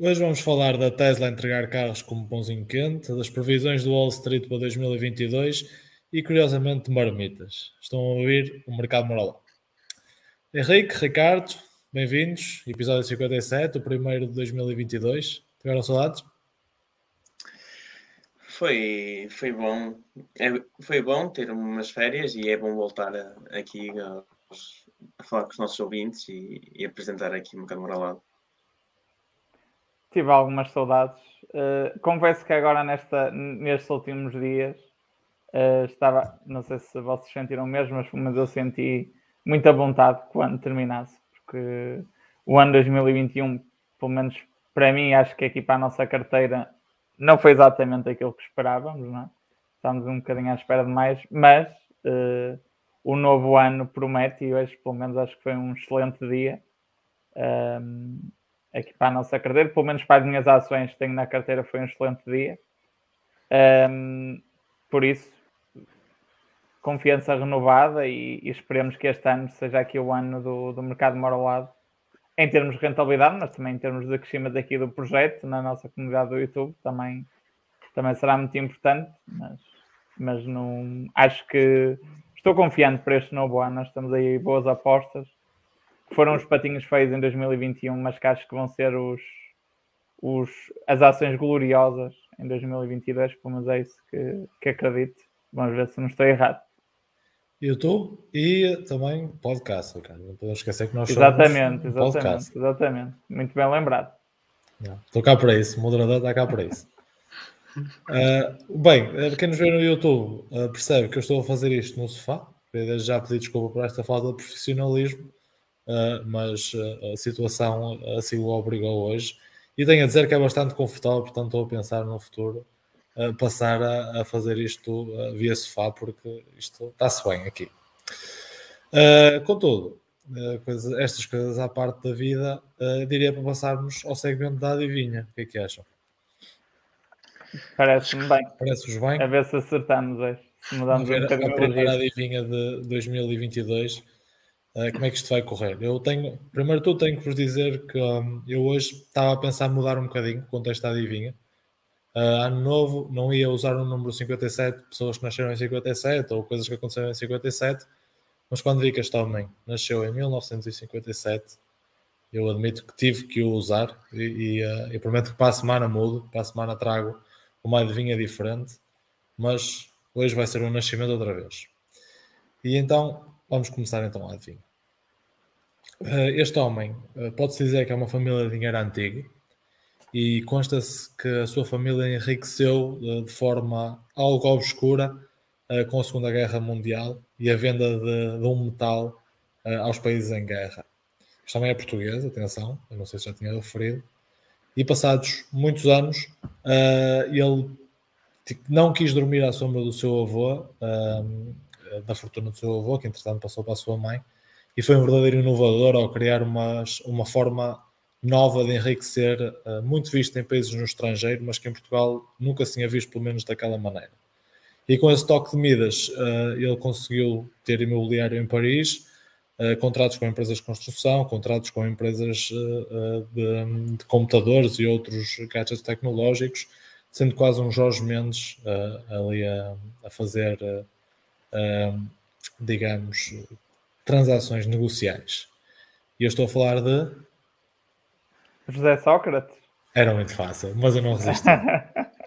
Hoje vamos falar da Tesla entregar carros como pãozinho quente, das previsões do Wall Street para 2022 e, curiosamente, de marmitas. Estão a ouvir o Mercado Moral. Henrique, Ricardo, bem-vindos. Episódio 57, o primeiro de 2022. Tiveram saudades? Foi, foi bom. É, foi bom ter umas férias e é bom voltar aqui a, a, falar com os nossos ouvintes e, e apresentar aqui o Mercado Moralado tive algumas saudades. Uh, confesso que agora nesta, nestes últimos dias uh, estava, não sei se vocês sentiram mesmo, mas, mas eu senti muita vontade quando terminasse, porque o ano 2021, pelo menos para mim, acho que aqui para a nossa carteira não foi exatamente aquilo que esperávamos, não é? Estamos um bocadinho à espera de mais, mas uh, o novo ano promete e hoje, pelo menos, acho que foi um excelente dia. Um, aqui para a nossa carteira, pelo menos para as minhas ações que tenho na carteira, foi um excelente dia. Um, por isso, confiança renovada e, e, esperemos que este ano seja aqui o ano do, do mercado moralado em termos de rentabilidade, mas também em termos de crescimento aqui do projeto na nossa comunidade do YouTube, também, também será muito importante, mas, mas não acho que estou confiante para este novo ano, nós estamos aí boas apostas foram os patinhos feios em 2021, mas que acho que vão ser os, os, as ações gloriosas em 2022, pelo menos é isso que, que acredito. Vamos ver se não estou errado. YouTube e também podcast, cara. Não podemos esquecer que nós exatamente, somos um exatamente, podcast. Exatamente, muito bem lembrado. Não, estou cá para isso, o moderador está cá para isso. Uh, bem, eh, quem nos vê no YouTube uh, percebe que eu estou a fazer isto no sofá. Já pedi desculpa por esta falta de profissionalismo, mas uh, a situação assim o obrigou hoje. E tenho a dizer que é bastante confortável, portanto estou a pensar no futuro uh, passar a, a, fazer isto via sofá, porque isto está-se bem aqui. contudo, coisa, estas coisas à parte da vida, diria para passarmos ao segmento da adivinha. O que é que acham? Parece-me bem. Parece-vos bem? A ver se acertamos hoje. Se mudamos Vamos ver um a primeira adivinha de 2022 uh, como é que isto vai correr. Eu tenho, primeiro tudo, tenho que vos dizer que um, eu hoje estava a pensar mudar um bocadinho o contexto da adivinha. Uh, ano novo, não ia usar o número 57, pessoas que nasceram em 57 ou coisas que aconteceram em 57, mas quando vi que este homem nasceu em 1957, eu admito que tive que o usar e, e, uh, prometo que para a semana mudo, para a semana trago uma adivinha diferente, mas hoje vai ser um nascimento outra vez. E então, vamos começar então a adivinha. Eh, este homem eh, pode-se dizer que é uma família de dinheiro antigo e consta-se que a sua família enriqueceu eh, de forma algo obscura com a Segunda Guerra Mundial e a venda de, de um metal aos países em guerra. Este homem é português, atenção, eu não sei se já tinha referido. E passados muitos anos, ele não quis dormir à sombra do seu avô, da fortuna do seu avô, que entretanto passou para a sua mãe, e foi um verdadeiro inovador ao criar uma, uma forma nova de enriquecer, uh, muito vista em países no estrangeiro, mas que em Portugal nunca se tinha visto, pelo menos daquela maneira. E com esse toque de Midas, uh, ele conseguiu ter imobiliário em Paris, uh, contratos com empresas de construção, contratos com empresas de, de, computadores e outros gadgets tecnológicos, sendo quase um Jorge Mendes ali a, a fazer, digamos, transações negociais. E eu estou a falar de. José Sócrates. Era muito fácil, mas eu não resisti.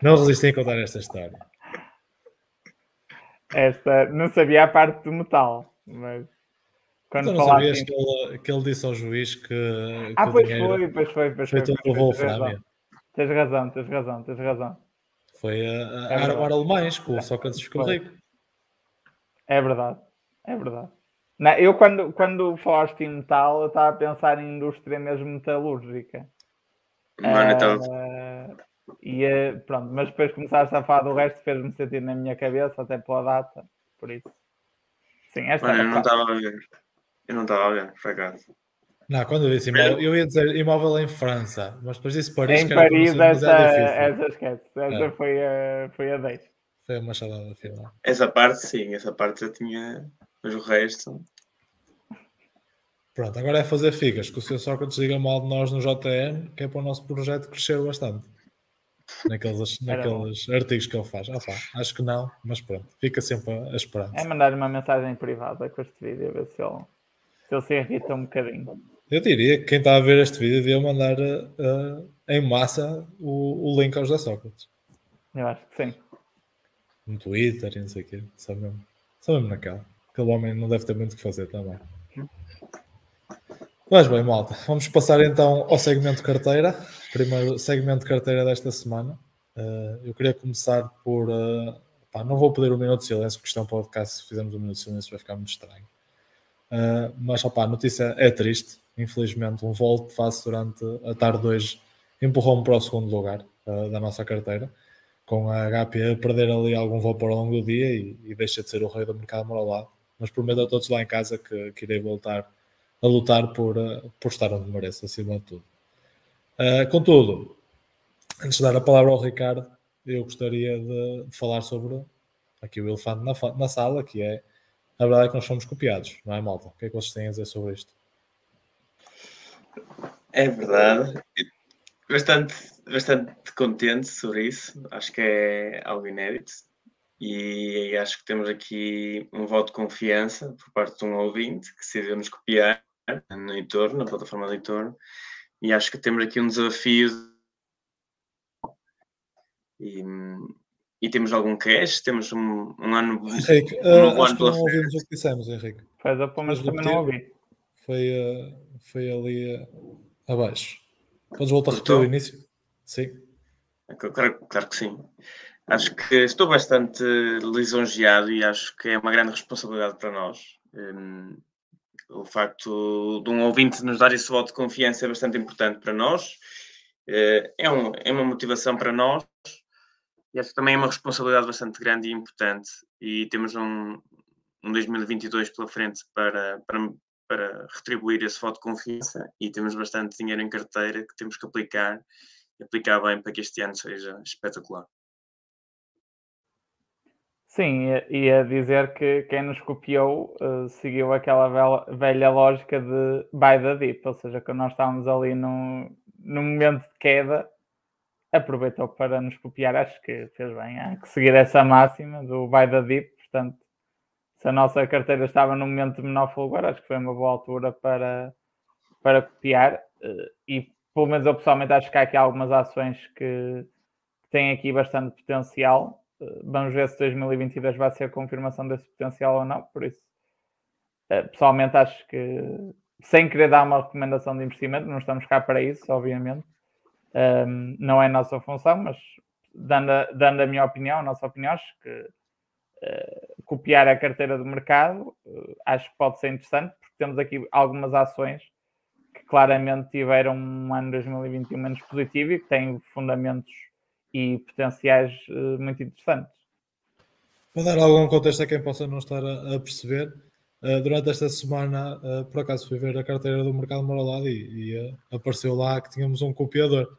não resisti a contar esta história. Esta, não sabia a parte do metal, mas. Quando então não sabias que, ele, que ele disse ao juiz que. que ah, pois foi, pois foi, pois foi. Foi tudo Wolframia. Tens razão, tens razão, tens razão. Foi a, a é armar alemães que o Sócrates ficou rico. É verdade, é verdade. Não, eu, quando, quando falaste em metal, eu estava a pensar em indústria mesmo metalúrgica. Mano, então... Uh, e uh, pronto, mas depois começaste a falar do resto, fez-me sentir na minha cabeça, até pela data, por isso. Sim, esta Mano, eu não estava a ver. Eu não estava a ver, por acaso. Não, quando eu disse imóvel, eu ia dizer imóvel em França, mas depois disse Paris. Em Paris, essa, essa esquece. Essa é. foi, a, foi a 10. Foi a machadada final. Essa parte, sim, essa parte já tinha. Mas o resto. Pronto, agora é fazer figas, que o seu Sócrates diga mal de nós no JN, que é para o nosso projeto crescer bastante. Naqueles, naqueles artigos que ele faz. Ah, pá, acho que não, mas pronto, fica sempre a esperança. É mandar uma mensagem privada com este vídeo, a ver se ele se, ele se irrita um bocadinho. Eu diria que quem está a ver este vídeo devia mandar uh, em massa o, o link aos da Sócrates. Eu acho que sim. No Twitter e não sei o quê. Só mesmo, só mesmo naquela. Aquele homem não deve ter muito o que fazer também. Mas bem, malta, vamos passar então ao segmento carteira. Primeiro segmento carteira desta semana. Uh, eu queria começar por. Uh, pá, não vou pedir um minuto de silêncio, porque isto é um podcast. Se fizermos um minuto de silêncio, vai ficar muito estranho. Uh, mas a notícia é triste. Infelizmente, um Volt face durante a tarde hoje empurrou-me para o segundo lugar da nossa carteira, com a HP a perder ali algum vapor ao longo do dia e, e deixa de ser o rei do mercado moralado. Mas prometo a todos lá em casa que, que irei voltar a lutar por, uh, por estar onde merece, acima de tudo. Uh, contudo, antes de dar a palavra ao Ricardo, eu gostaria de, de falar sobre aqui o elefante na, na, sala, que é a verdade é que nós somos copiados, não é, malta? O que é que vocês têm a dizer sobre isto? É verdade. Bastante, bastante contente sobre isso. Acho que é algo inédito. E acho que temos aqui um voto de confiança por parte de um ouvinte que se nos copiar no entorno, na plataforma do entorno, e acho que temos aqui um desafio e, e temos algum cash, temos um, um ano, Henrique, um uh, ano pela não ouvimos o que dissemos, Henrique. Faz a mas também não ouvi. Foi, uh, foi ali uh, abaixo. Podes voltar a repetir o início? Sim. Claro, claro que sim. Acho que estou bastante lisonjeado e acho que é uma grande responsabilidade para nós. Um, o facto de um ouvinte nos dar esse voto de confiança é bastante importante para nós, eh, é, um, é uma motivação para nós e acho que também é uma responsabilidade bastante grande e importante. E temos um, um 2022 pela frente para, para, para retribuir esse voto de confiança e temos bastante dinheiro em carteira que temos que aplicar aplicar bem para que este ano seja espetacular. Sim, ia dizer que quem nos copiou uh, seguiu aquela velha, velha, lógica de buy the dip, ou seja, quando nós estávamos ali num, num momento de queda, aproveitou para nos copiar, acho que fez bem, há que seguir essa máxima do buy the dip, portanto, se a nossa carteira estava num momento de menor fulgor, acho que foi uma boa altura para, para copiar, uh, e pelo menos eu pessoalmente acho que há aqui algumas ações que têm aqui bastante potencial, vamos ver se 2022 vai ser a confirmação desse potencial ou não. Por isso, eh, pessoalmente, acho que sem querer dar uma recomendação de investimento, não estamos cá para isso, obviamente. Um, não é nossa função, mas dando a, dando a minha opinião, a nossa opinião, acho que uh, copiar a carteira do mercado uh, acho que pode ser interessante, porque temos aqui algumas ações que claramente tiveram um ano 2021 menos positivo e que têm fundamentos e potenciais uh, muito interessantes. Para dar algum contexto a quem possa não estar a, perceber, uh, durante esta semana, uh, por acaso fui ver a carteira do Mercado Moralado e, e apareceu lá que tínhamos um copiador.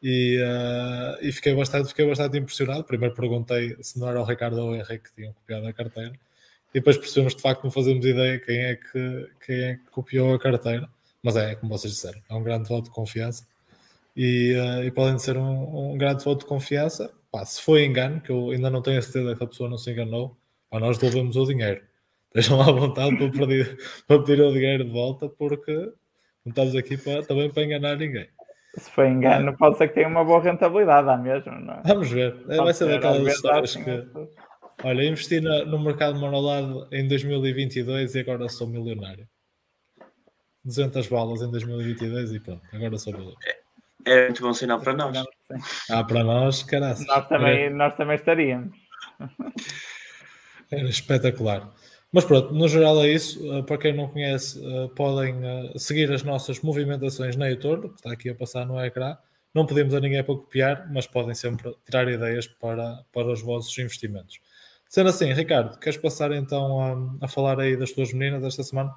E, e, fiquei, bastante, fiquei bastante impressionado. Primeiro perguntei se não era o Ricardo ou o Henrique que tinham copiado a carteira. E depois percebemos que de facto não fazemos ideia quem é que, quem é que copiou a carteira. Mas é, como vocês disseram, é um grande voto de confiança e, uh, e podem ser um, um, grande voto de confiança. Pá, se foi engano, que eu ainda não tenho a certeza que a pessoa não se enganou, pá, nós devolvemos o dinheiro. Deixam à vontade para pedir, para pedir o dinheiro de volta, porque não estamos aqui para, também para enganar ninguém. Se foi engano, pode ser que tenha uma boa rentabilidade, há mesmo, não é? Vamos ver. É, vai ser daquelas histórias que. Olha, investi no, no mercado monolado em 2022 e agora sou milionário. 200 balas em 2022 e pronto, agora sou milionário. É muito bom sinal para nós. Ah, para nós, caralho. Nós também, é. nós também estaríamos. Era espetacular. Mas pronto, no geral é isso. Uh, para quem não conhece, uh, podem uh, seguir as nossas movimentações na YouTube, que está aqui a passar no ecrã. Não pedimos a ninguém para copiar, mas podem sempre tirar ideias para, para os vossos investimentos. Sendo assim, Ricardo, queres passar então a, a falar aí das tuas meninas desta semana?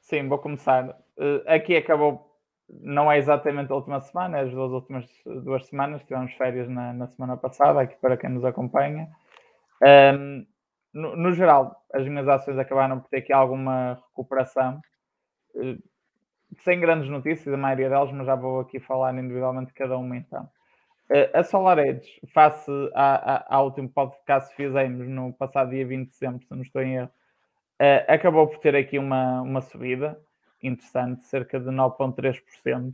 Sim, vou começar. aqui acabou não é exatamente a última semana, é as duas últimas duas semanas, tivemos férias na, na semana passada, aqui para quem nos acompanha. Um, no, no, geral, as minhas ações acabaram por ter aqui alguma recuperação. sem grandes notícias, a maioria delas, mas já vou aqui falar individualmente cada uma então. A SolarEdge, face ao último podcast que fizemos no passado dia 20 de dezembro, se não estou em erro, acabou por ter aqui uma, uma subida interessante, cerca de 9,3%.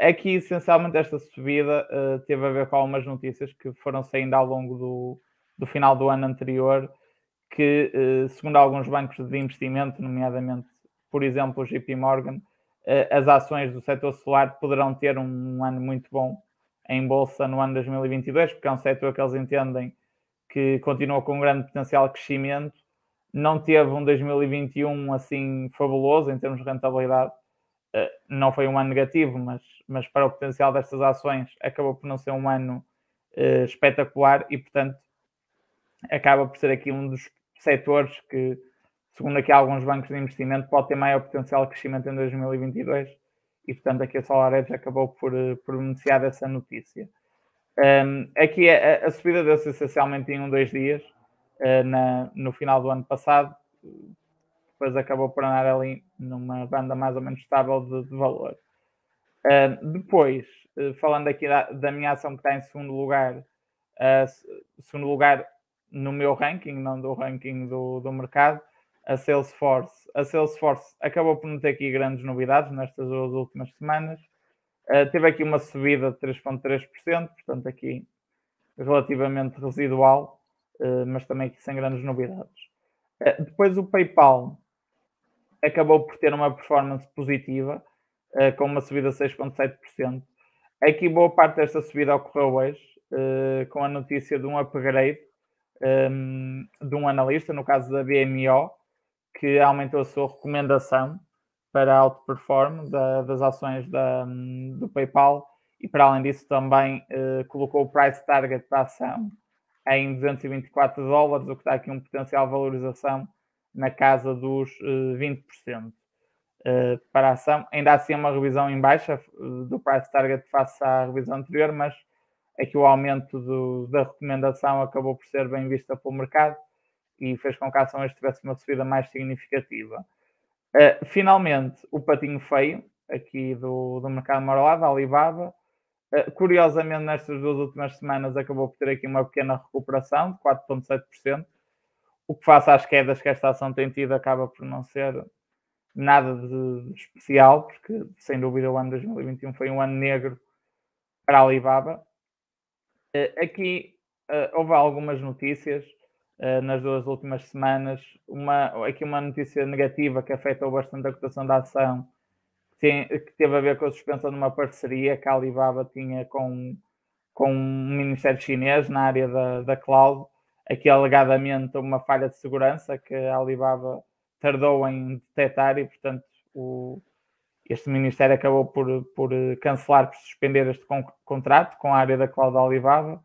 Aqui, essencialmente, esta subida teve a ver com algumas notícias que foram saindo ao longo do, do final do ano anterior, que, segundo alguns bancos de investimento, nomeadamente, por exemplo, o JP Morgan, as ações do setor solar poderão ter um ano muito bom em bolsa no ano 2022, porque é um setor que eles entendem que continua com um grande potencial de crescimento. Não teve um 2021 assim fabuloso em termos de rentabilidade. Eh, não foi um ano negativo, mas, mas para o potencial destas ações acabou por não ser um ano uh, espetacular e, portanto, acaba por ser aqui um dos setores que, segundo aqui alguns bancos de investimento, pode ter maior potencial de crescimento em 2022 e, portanto, aqui a SolarEdge acabou por, eh, por beneficiar dessa notícia. Um, aqui a, a, subida deu-se essencialmente em um, dois dias, na, no final do ano passado, depois acabou por andar ali numa banda mais ou menos estável de, de valor. Uh, depois, uh, falando aqui da, da, minha ação que está em segundo lugar, segundo lugar no meu ranking, não do ranking do, do mercado, a Salesforce. A Salesforce acabou por não ter aqui grandes novidades nestas duas últimas semanas. Uh, teve aqui uma subida de 3,3%, portanto, aqui relativamente residual, uh, mas também sem grandes novidades. Uh, depois, o PayPal acabou por ter uma performance positiva, com uma subida de 6,7%. Aqui, boa parte desta subida ocorreu hoje, com a notícia de um upgrade um, de um analista, no caso da BMO, que aumentou a sua recomendação para outperform da, das ações do PayPal e, para além disso, também eh, colocou o price target da ação em 224 dólares, o que dá aqui um potencial valorização na casa dos eh, 20% eh, para a ação. Ainda assim, é uma revisão em baixa eh, do price target face à revisão anterior, mas aqui o aumento do, da recomendação acabou por ser bem vista pelo mercado e fez com que a ação tivesse uma subida mais significativa. Finalmente, o patinho feio aqui do, do mercado marolado, a Alibaba, curiosamente nestas duas últimas semanas acabou por ter aqui uma pequena recuperação de 4,7%, o que face às quedas que esta ação tem tido acaba por não ser nada de, especial, porque sem dúvida o ano 2021 foi um ano negro para a Alibaba. Uh, aqui houve algumas notícias nas duas últimas semanas. Uma, aqui uma notícia negativa que afetou bastante a cotação da ação, que, teve a ver com a suspensão de uma parceria que a Alibaba tinha com, com um ministério chinês na área da, da cloud. Aqui, alegadamente, uma falha de segurança que a Alibaba tardou em detectar e, portanto, o, este Ministério acabou por, por cancelar, por suspender este con contrato com a área da cloud da Alibaba.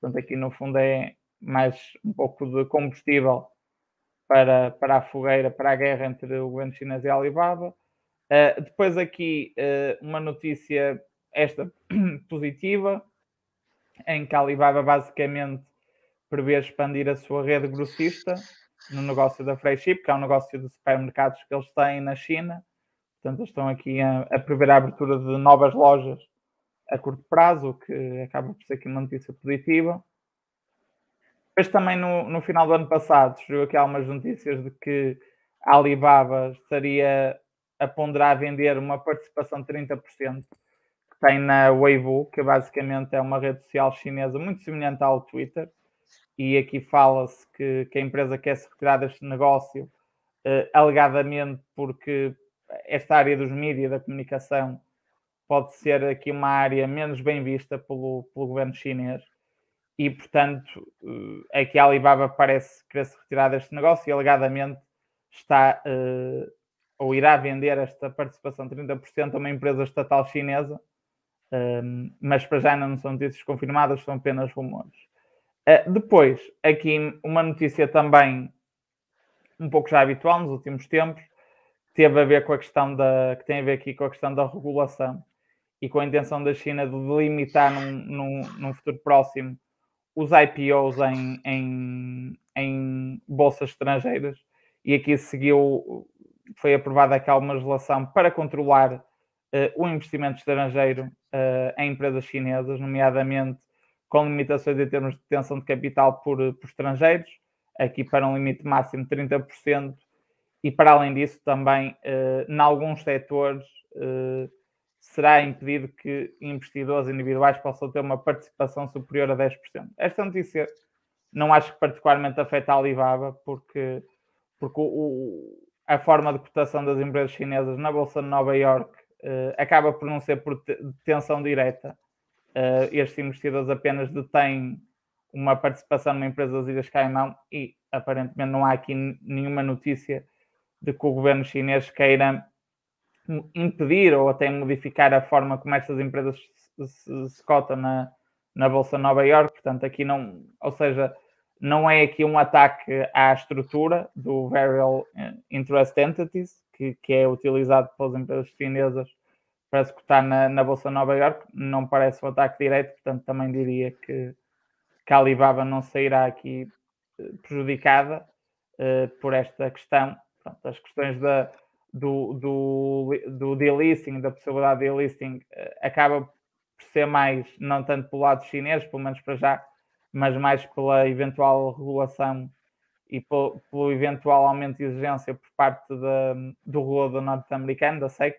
Portanto, aqui no fundo é, mais um pouco de combustível para, para a fogueira, para a guerra entre o governo chinês e a Alibaba. Uh, depois aqui uh, uma notícia, esta positiva, em que a Alibaba basicamente prevê expandir a sua rede grossista no negócio da Freship, que é um negócio de supermercados que eles têm na China. Portanto, estão aqui a, a prever a abertura de novas lojas a curto prazo, o que acaba por ser aqui uma notícia positiva. Depois também no, no final do ano passado surgiu aqui algumas notícias de que a Alibaba estaria a ponderar vender uma participação de 30% que tem na Weibo, que basicamente é uma rede social chinesa muito semelhante ao Twitter. E aqui fala-se que, que, a empresa quer se retirar deste negócio, uh, alegadamente porque esta área dos mídias, da comunicação, pode ser aqui uma área menos bem vista pelo, pelo governo chinês e, portanto, é que a Alibaba parece querer se retirar deste negócio e alegadamente está uh, ou irá vender esta participação de 30% a uma empresa estatal chinesa, uh, mas para já não são notícias confirmadas, são apenas rumores. Uh, depois, aqui uma notícia também um pouco já habitual nos últimos tempos, teve a ver com a questão da que tem a ver aqui com a questão da regulação e com a intenção da China de delimitar num, num, num futuro próximo os IPOs em, em, em bolsas estrangeiras e aqui seguiu foi aprovada aqui uma legislação para controlar uh, o investimento estrangeiro uh, em empresas chinesas, nomeadamente com limitações em termos de detenção de capital por, por estrangeiros, aqui para um limite máximo de 30%, e para além disso também, em alguns setores, será impedido que investidores individuais possam ter uma participação superior a 10%. Esta notícia não acho que particularmente afeta a Alibaba, porque, porque o, a forma de cotação das empresas chinesas na Bolsa de Nova York uh, acaba por não ser por detenção direta. Uh, estes investidores apenas detêm uma participação numa empresa das Ilhas Caimão e aparentemente não há aqui nenhuma notícia de que o governo chinês queira impedir ou até modificar a forma como estas empresas se, se, se cotam na, na Bolsa de Nova York, portanto aqui não, ou seja, não é aqui um ataque à estrutura do Variable Interest Entities, que, que é utilizado pelas empresas chinesas para se cotar na, na Bolsa de Nova York, não parece um ataque direto, portanto também diria que, que a Alibaba não sairá aqui eh, prejudicada uh, por esta questão. Pronto, as questões da, do, do, do delisting, da possibilidade de delisting, uh, acaba por ser mais, não tanto pelo lado chinês, pelo menos para já, mas mais pela eventual regulação e pelo, eventual aumento de exigência por parte de, do regulador norte-americano, da SEC,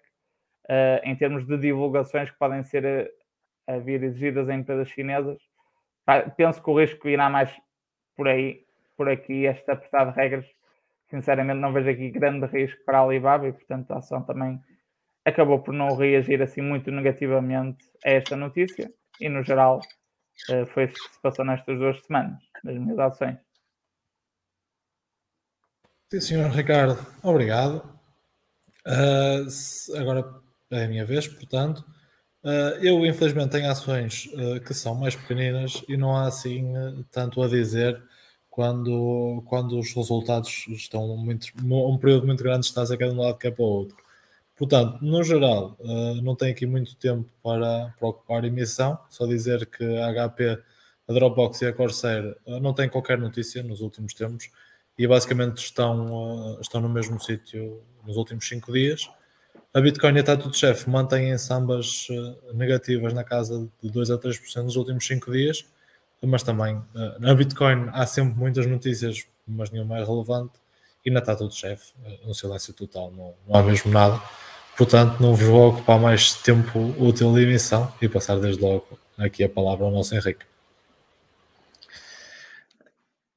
uh, em termos de divulgações que podem ser a, a vir exigidas em empresas chinesas. Penso que o risco irá mais por aí, por aqui, este apertado de regras. Sinceramente, não vejo aqui grande risco para a Alibaba e, portanto, a ação também acabou por não reagir assim muito negativamente a esta notícia e, no geral, foi isso que se passou nestas duas semanas, nas minhas ações. Sim, senhor Ricardo, obrigado. Uh, agora é a minha vez, portanto. Uh, eu, infelizmente, tenho ações que são mais pequeninas e não há assim tanto a dizer quando, quando os resultados estão muito, um período muito grande, está a cada um lado que é para o outro. Portanto, no geral, uh, não tenho aqui muito tempo para, para ocupar emissão, só dizer que a HP, a Dropbox e a Corsair uh, não têm qualquer notícia nos últimos tempos e basicamente estão, uh, estão no mesmo sítio nos últimos cinco dias. A Bitcoin e a Tattoo Chef mantêm-se ambas negativas na casa de 2 a 3% nos últimos cinco dias, mas também na Bitcoin há sempre muitas notícias, mas nenhuma é relevante e na Tattoo Chef, no silêncio total, não, não há mesmo nada. Portanto, não vos vou ocupar mais tempo útil de emissão e passar desde logo aqui a palavra ao nosso Henrique.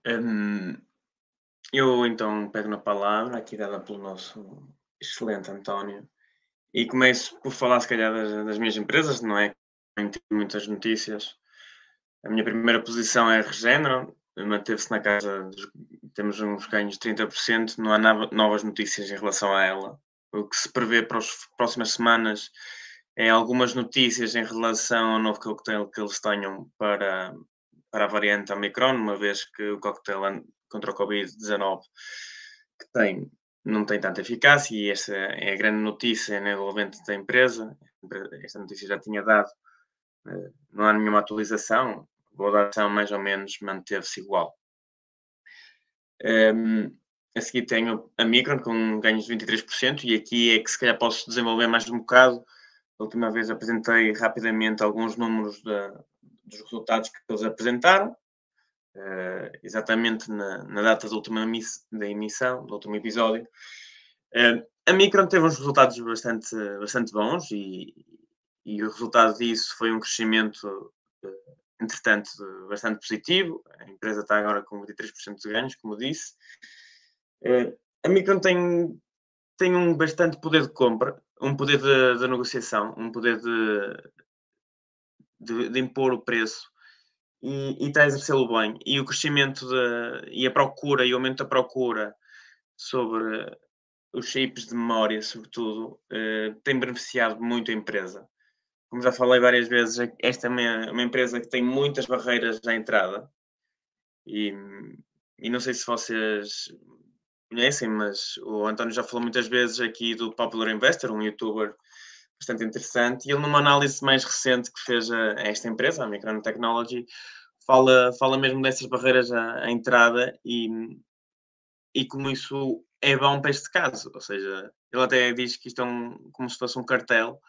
Hum, eu então pego na palavra, aqui dada pelo nosso excelente António, e começo por falar, se calhar, das, das minhas empresas, não é? Não tenho muitas notícias. A minha primeira posição é Regeneron, manteve-se na casa, temos uns ganhos de 30%, não há novas notícias em relação a ela o que se prevê para as próximas semanas é algumas notícias em relação ao novo coquetel que eles tenham para, para a variante Omicron, uma vez que o coquetel contra o Covid-19 que tem não tem tanta eficácia e essa é a grande notícia envolvente da empresa. Esta notícia já tinha dado, eh, não há nenhuma atualização, a validação mais ou menos manteve-se igual. Um, a seguir tenho a Micron com ganhos de 23% e aqui é que se calhar posso desenvolver mais um bocado. A última vez apresentei rapidamente alguns números dos resultados que eles apresentaram, uh, exatamente na, na, data da última da emissão, do último episódio. Uh, a Micron teve uns resultados bastante, bastante bons e, e o resultado disso foi um crescimento, uh, entretanto, bastante positivo. A empresa está agora com 23% de ganhos, como disse. Uh, a Micron tem, tem um bastante poder de compra, um poder de, de negociação, um poder de, de, de, impor o preço e, e está a exercê-lo bem. E o crescimento de, e a procura e o aumento da procura sobre os chips de memória, sobretudo, uh, tem beneficiado muito a empresa. Como já falei várias vezes, esta é uma, uma empresa que tem muitas barreiras à entrada e, e não sei se vocês conhecem, mas o António já falou muitas vezes aqui do Popular Investor, um youtuber bastante interessante, e ele numa análise mais recente que fez a, a esta empresa, a Micron Technology, fala, fala mesmo dessas barreiras à, à entrada e, e como isso é bom para este caso. Ou seja, ele até diz que isto é um, como se fosse um cartel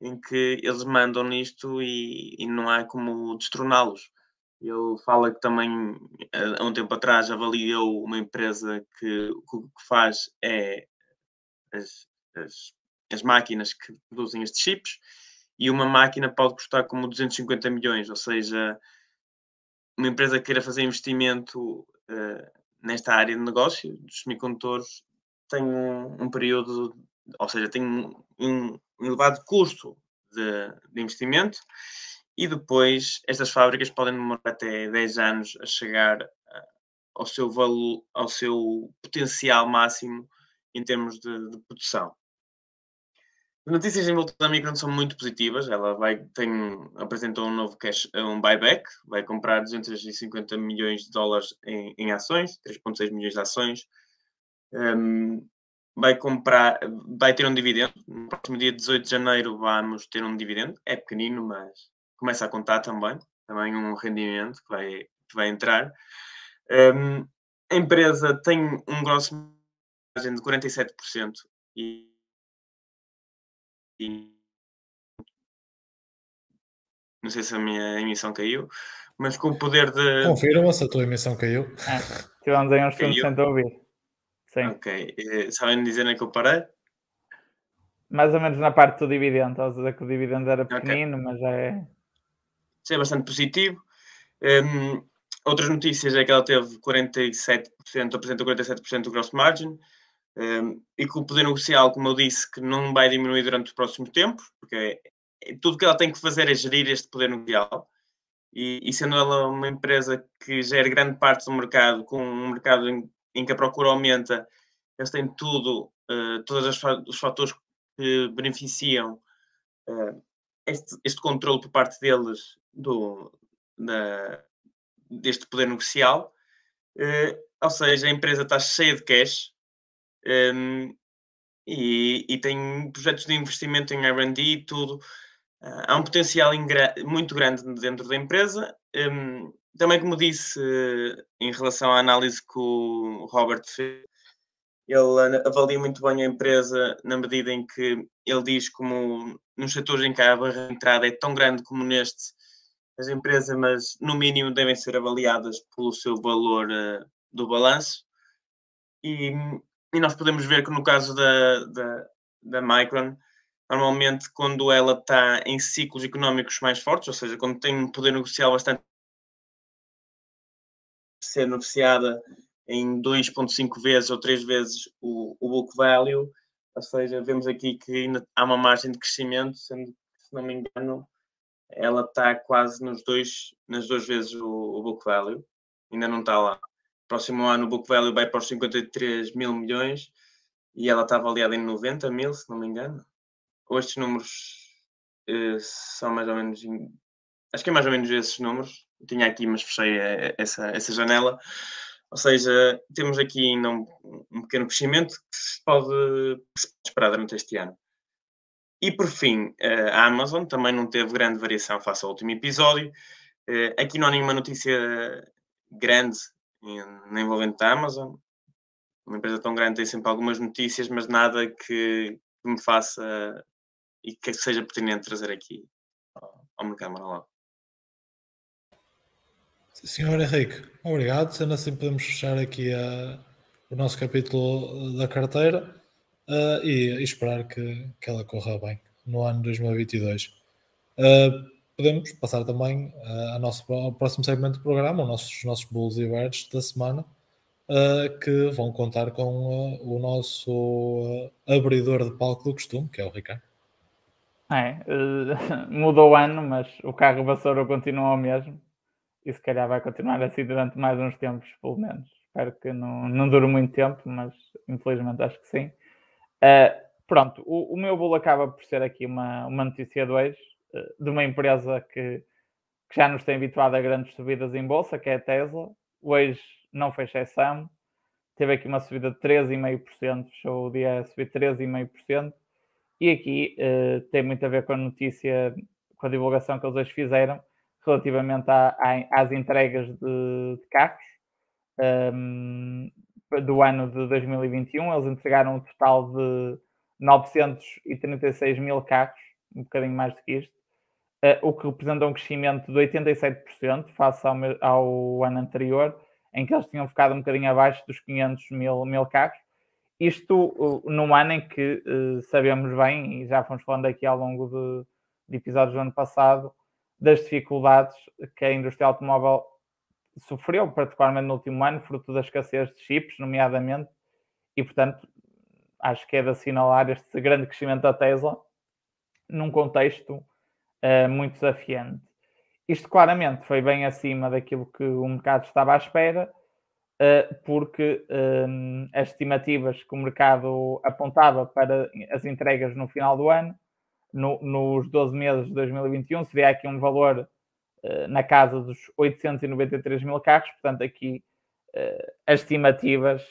em que eles mandam nisto e, e não há como destroná-los. Ele fala que também, há um tempo atrás, avaliou uma empresa que o que faz é as, as, as máquinas que produzem estes chips e uma máquina pode custar como 250 milhões, ou seja, uma empresa que queira fazer investimento uh, nesta área de negócio dos semicondutores tem um, um período, ou seja, tem um, um elevado custo de, de, investimento e depois estas fábricas podem demorar até 10 anos a chegar uh, ao seu valor, ao seu potencial máximo em termos de, de produção. As notícias em volta da Micron são muito positivas. Ela vai, tem, apresentou um novo cash, um buyback, vai comprar 250 milhões de dólares em, em ações, 3,6 milhões de ações. Um, vai comprar, vai ter um dividendo. No próximo dia 18 de janeiro vamos ter um dividendo. É pequenino, mas começa a contar também. Também um rendimento que vai, que vai entrar. Um, a empresa tem um grosso margem de 47% e não sei se a minha emissão caiu, mas com o poder de. Confirma se a tua emissão caiu. É, tivemos aí uns segundos sem ouvir. Sim. Ok. Sabem dizer é que eu parei? Mais ou menos na parte do dividendo. Estás a dizer que o dividendo era pequenino, okay. mas é. Isso é bastante positivo. Um, outras notícias é que ela teve 47%, apresenta 47% do gross margin e que o poder negocial, como eu disse, que não vai diminuir durante os próximos tempos, porque é, tudo que ela tem que fazer é gerir este poder negocial. E, e, sendo ela uma empresa que gera grande parte do mercado, com um mercado em, em que a procura aumenta, eles têm tudo, uh, todos os fatores que beneficiam uh, este, este controle por parte deles do, da, deste poder negocial. Uh, ou seja, a empresa está cheia de cash, um, e, e, tem projetos de investimento em RD e tudo. Uh, há um potencial muito grande dentro da empresa. Um, também, como disse, uh, em relação à análise que o Robert fez, ele avalia muito bem a empresa na medida em que ele diz como nos setores em que a barra de entrada é tão grande como neste, as empresas, mas no mínimo devem ser avaliadas pelo seu valor uh, do balanço. E, e nós podemos ver que no caso da, da, da Micron, normalmente quando ela está em ciclos económicos mais fortes, ou seja, quando tem um poder negocial bastante ser negociada em 2.5 vezes ou 3 vezes o, o book value, ou seja, vemos aqui que ainda há uma margem de crescimento, sendo que, se não me engano, ela está quase nos dois, nas duas vezes o, o book value, ainda não está lá próximo ano o book value vai para os 53 mil milhões e ela está avaliada em 90 mil, se não me engano. Ou estes números uh, são mais ou menos. Acho que é mais ou menos esses números. Tinha aqui, mas fechei essa, essa janela. Ou seja, temos aqui ainda um, um pequeno crescimento que se pode, que se pode esperar durante este ano. E por fim, eh, a Amazon também não teve grande variação face ao último episódio. Eh, aqui não há nenhuma notícia grande envolvente da Amazon. Uma empresa tão grande tem sempre algumas notícias, mas nada que me faça e que seja pertinente trazer aqui ao, mercado manual. Senhor Henrique, obrigado. Sendo assim, podemos fechar aqui a, o nosso capítulo da carteira uh, e, e, esperar que, que ela corra bem no ano 2022. Uh, podemos passar também uh, a nosso, ao próximo segmento do programa, os nossos, os nossos Bulls e Bears da semana, uh, que vão contar com o nosso abridor de palco do costume, que é o Ricardo. É, mudou o ano, mas o carro vassoura continua o mesmo e se calhar vai continuar assim durante mais uns tempos, pelo menos. Espero que não, não dure muito tempo, mas infelizmente acho que sim. pronto, o, o meu bolo acaba por ser aqui uma, uma notícia de hoje eh, de uma empresa que, que, já nos tem habituado a grandes subidas em bolsa, que é a Tesla. Hoje não foi exceção. Teve aqui uma subida de 13,5%, fechou o dia a subir 13,5%. E aqui uh, tem muito a ver com a notícia, com a divulgação que eles hoje fizeram relativamente à, à, às entregas de, de carros. Um, do ano de 2021. Eles entregaram um total de 936 mil carros, um bocadinho mais do que isto, uh, o que representa um crescimento de 87% face ao, ao, ano anterior, em que eles tinham ficado um bocadinho abaixo dos 500 mil, mil carros. Isto uh, num ano em que uh, sabemos bem, e já fomos falando aqui ao longo de, de episódios do ano passado, das dificuldades que a indústria automóvel sofreu, particularmente no último ano, fruto da escassez de chips, nomeadamente, e portanto acho que é de assinalar este grande crescimento da Tesla num contexto uh, muito desafiante. Isto claramente foi bem acima daquilo que o mercado estava à espera, uh, porque um, as estimativas que o mercado apontava para as entregas no final do ano, no, nos 12 meses de 2021, seria aqui um valor uh, na casa dos 893 mil carros, portanto, aqui as estimativas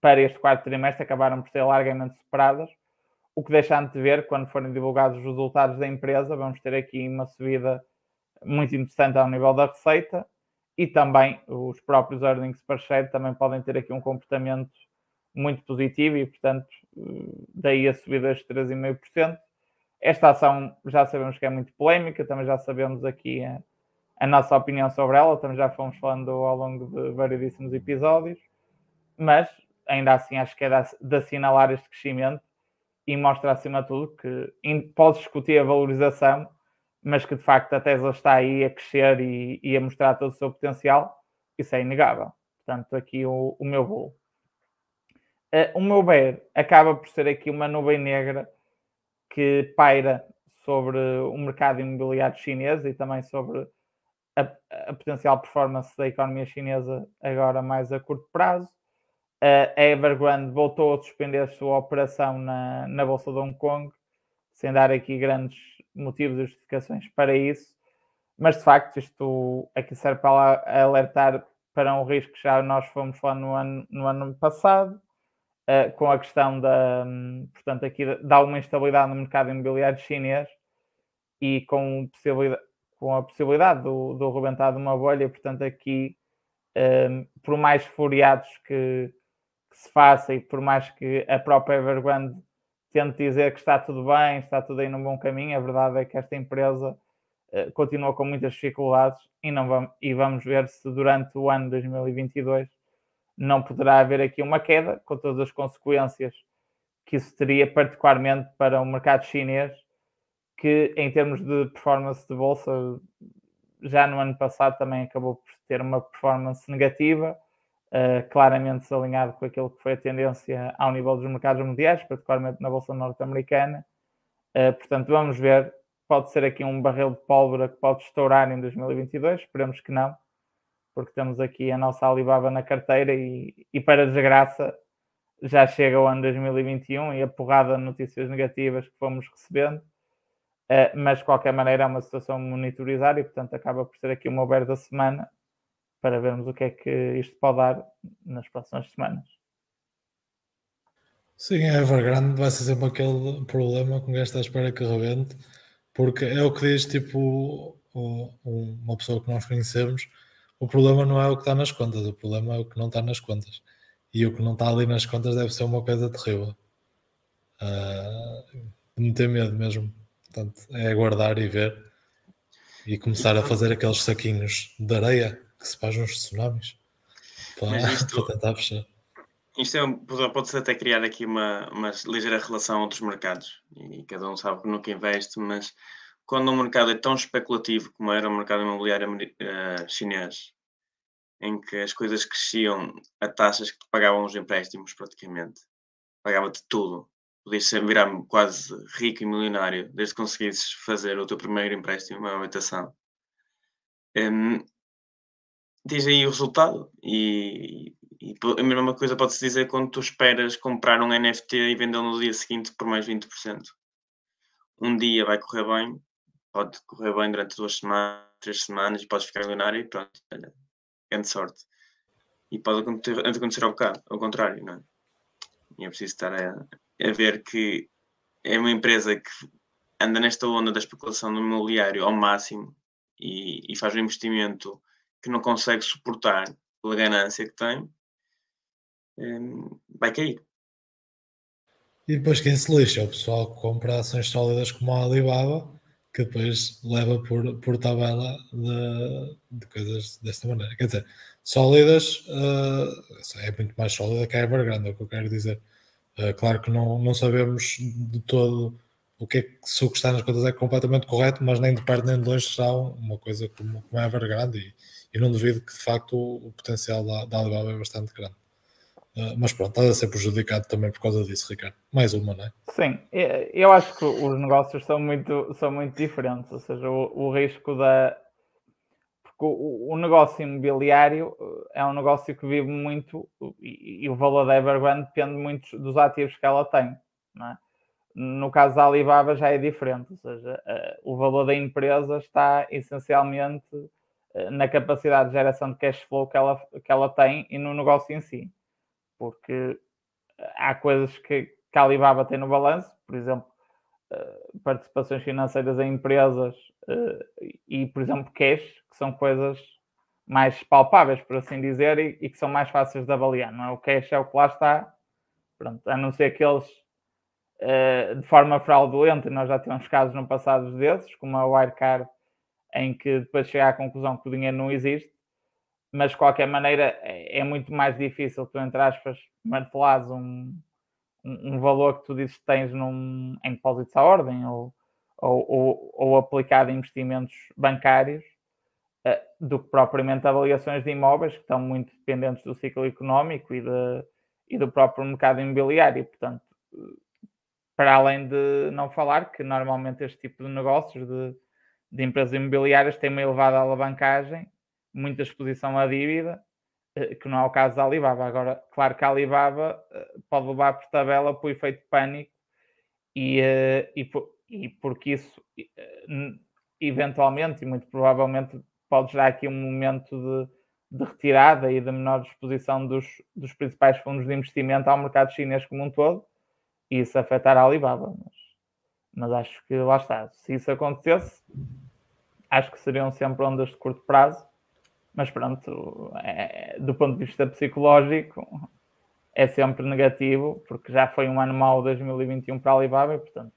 para este quarto trimestre acabaram por ser largamente superadas, o que deixa de ver quando forem divulgados os resultados da empresa, vamos ter aqui uma subida muito interessante ao nível da receita e também os próprios earnings per share também podem ter aqui um comportamento muito positivo e, portanto, daí a subida de 3,5%. Esta ação já sabemos que é muito polémica, também já sabemos aqui a, a nossa opinião sobre ela, também já fomos falando ao longo de variedíssimos episódios, mas ainda assim acho que é de, assinalar este crescimento e mostra acima de tudo que pode discutir a valorização, mas que de facto a Tesla está aí a crescer e, e a mostrar todo o seu potencial, isso é inegável. Portanto, aqui o, o meu bolo. Uh, o meu bear acaba por ser aqui uma nuvem negra que paira sobre o mercado imobiliário chinês e também sobre a, a potencial performance da economia chinesa agora mais a curto prazo. A Evergrande voltou a suspender a sua operação na, na Bolsa de Hong Kong, sem dar aqui grandes motivos e justificações para isso, mas de facto isto aqui serve para alertar para um risco que já nós fomos falando no ano, no ano passado, uh, com a questão da, um, portanto, aqui dá uma instabilidade no mercado imobiliário chinês e com, possibilidade, com a possibilidade do, do rebentar de uma bolha, portanto, aqui, um, por mais furiados que, que se faça e por mais que a própria Evergrande tente dizer que está tudo bem, está tudo aí num bom caminho, a verdade é que esta empresa uh, continua com muitas dificuldades e, não vamos, e vamos ver se durante o ano 2022 não poderá haver aqui uma queda, com todas as consequências que isso teria, particularmente para o mercado chinês, que em termos de performance de bolsa, já no ano passado também acabou por ter uma performance negativa uh, claramente desalinhado com aquilo que foi a tendência ao nível dos mercados mundiais, particularmente na Bolsa Norte-Americana. Uh, portanto, vamos ver. Pode ser aqui um barril de pólvora que pode estourar em 2022, esperemos que não, porque temos aqui a nossa Alibaba na carteira e, e para desgraça já chega o ano 2021 e a porrada de notícias negativas que fomos recebendo. Uh, mas de qualquer maneira é uma situação monitorizar e portanto acaba por ser aqui uma over da semana para vermos o que é que isto pode dar nas próximas semanas. Sim, a Evergrande vai ser sempre aquele problema com esta espera que rebente, porque é o que diz tipo uma pessoa que nós conhecemos, o problema não é o que está nas contas, o problema é o que não está nas contas. E o que não está ali nas contas deve ser uma coisa terrível. Uh, me tem medo mesmo. Portanto, é aguardar e ver e começar a fazer aqueles saquinhos de areia que se faz uns tsunamis para, isto, para tentar fechar. Isto é, pode-se até criar aqui uma, uma ligeira relação a outros mercados e cada um sabe que nunca investe, mas quando um mercado é tão especulativo como era o mercado imobiliário uh, chinês, em que as coisas cresciam a taxas que pagavam os empréstimos praticamente, pagava-te tudo, podias virar quase rico e milionário desde que conseguisses fazer o teu primeiro empréstimo, uma habitação. Um, diz aí o resultado. E, e, a mesma coisa pode-se dizer quando tu esperas comprar um NFT e vendê-lo no dia seguinte por mais 20%. Um dia vai correr bem, pode correr bem durante duas semanas, três semanas, e podes ficar milionário e pronto, olha, grande sorte. E pode acontecer, acontecer ao, bocado, ao contrário, não é? E é preciso estar a, a ver que é uma empresa que anda nesta onda da especulação no imobiliário ao máximo e, e faz um investimento que não consegue suportar pela ganância que tem. um, vai cair. E depois quem se lixa é o pessoal que compra ações sólidas como a Alibaba, que depois leva por, por tabela de, de coisas desta maneira. Quer dizer, sólidas uh, é muito mais sólida que a Evergrande, é o que eu quero dizer. Uh, claro que não, não sabemos de todo o que é que se o que está nas contas é completamente correto, mas nem de perto nem de longe será uma coisa como, como a Evergrande e, e não duvido que de facto o, o potencial da, da Alibaba é bastante grande. Uh, mas pronto, estás a ser prejudicado também por causa disso, Ricardo. Mais uma, não é? Sim, eu acho que os negócios são muito, são muito diferentes, ou seja, o, o risco da. Porque o, o, negócio imobiliário é um negócio que vive muito e, e, o valor da Evergrande depende muito dos ativos que ela tem, é? No caso da Alibaba já é diferente, ou seja, uh, o valor da empresa está essencialmente uh, na capacidade de geração de cash flow que ela, que ela tem e no negócio em si porque há coisas que, que a Alibaba tem no balanço, por exemplo, uh, participações financeiras em empresas uh, e, por exemplo, cash, que são coisas mais palpáveis, por assim dizer, e, e, que são mais fáceis de avaliar. Não é? O cash é o que lá está, pronto, a não ser que eles uh, de forma fraudulenta, nós já tivemos casos no passado desses, como a Wirecard, em que depois chega à conclusão que o dinheiro não existe, mas de qualquer maneira é, é muito mais difícil tu, entre aspas, martelares um, um, um, valor que tu dizes que tens num, em depósitos à ordem ou, ou, ou, ou aplicado em investimentos bancários uh, do que propriamente avaliações de imóveis que estão muito dependentes do ciclo económico e, de, e do próprio mercado imobiliário. Portanto, para além de não falar que normalmente este tipo de negócios de, de empresas imobiliárias têm uma elevada alavancagem muita exposição à dívida, eh, que não é o caso da Alibaba. Agora, claro que a Alibaba eh, pode levar por tabela para o efeito pânico e, eh, e, e porque isso eventualmente e muito provavelmente pode gerar aqui um momento de, de retirada e de menor exposição dos, dos principais fundos de investimento ao mercado chinês como um todo e isso afetar a Alibaba. Mas, mas acho que lá está. Se isso acontecesse, acho que seriam sempre ondas de curto prazo mas pronto, é, do ponto de vista psicológico, é sempre negativo, porque já foi um ano mau 2021 para a Alibaba, e, portanto,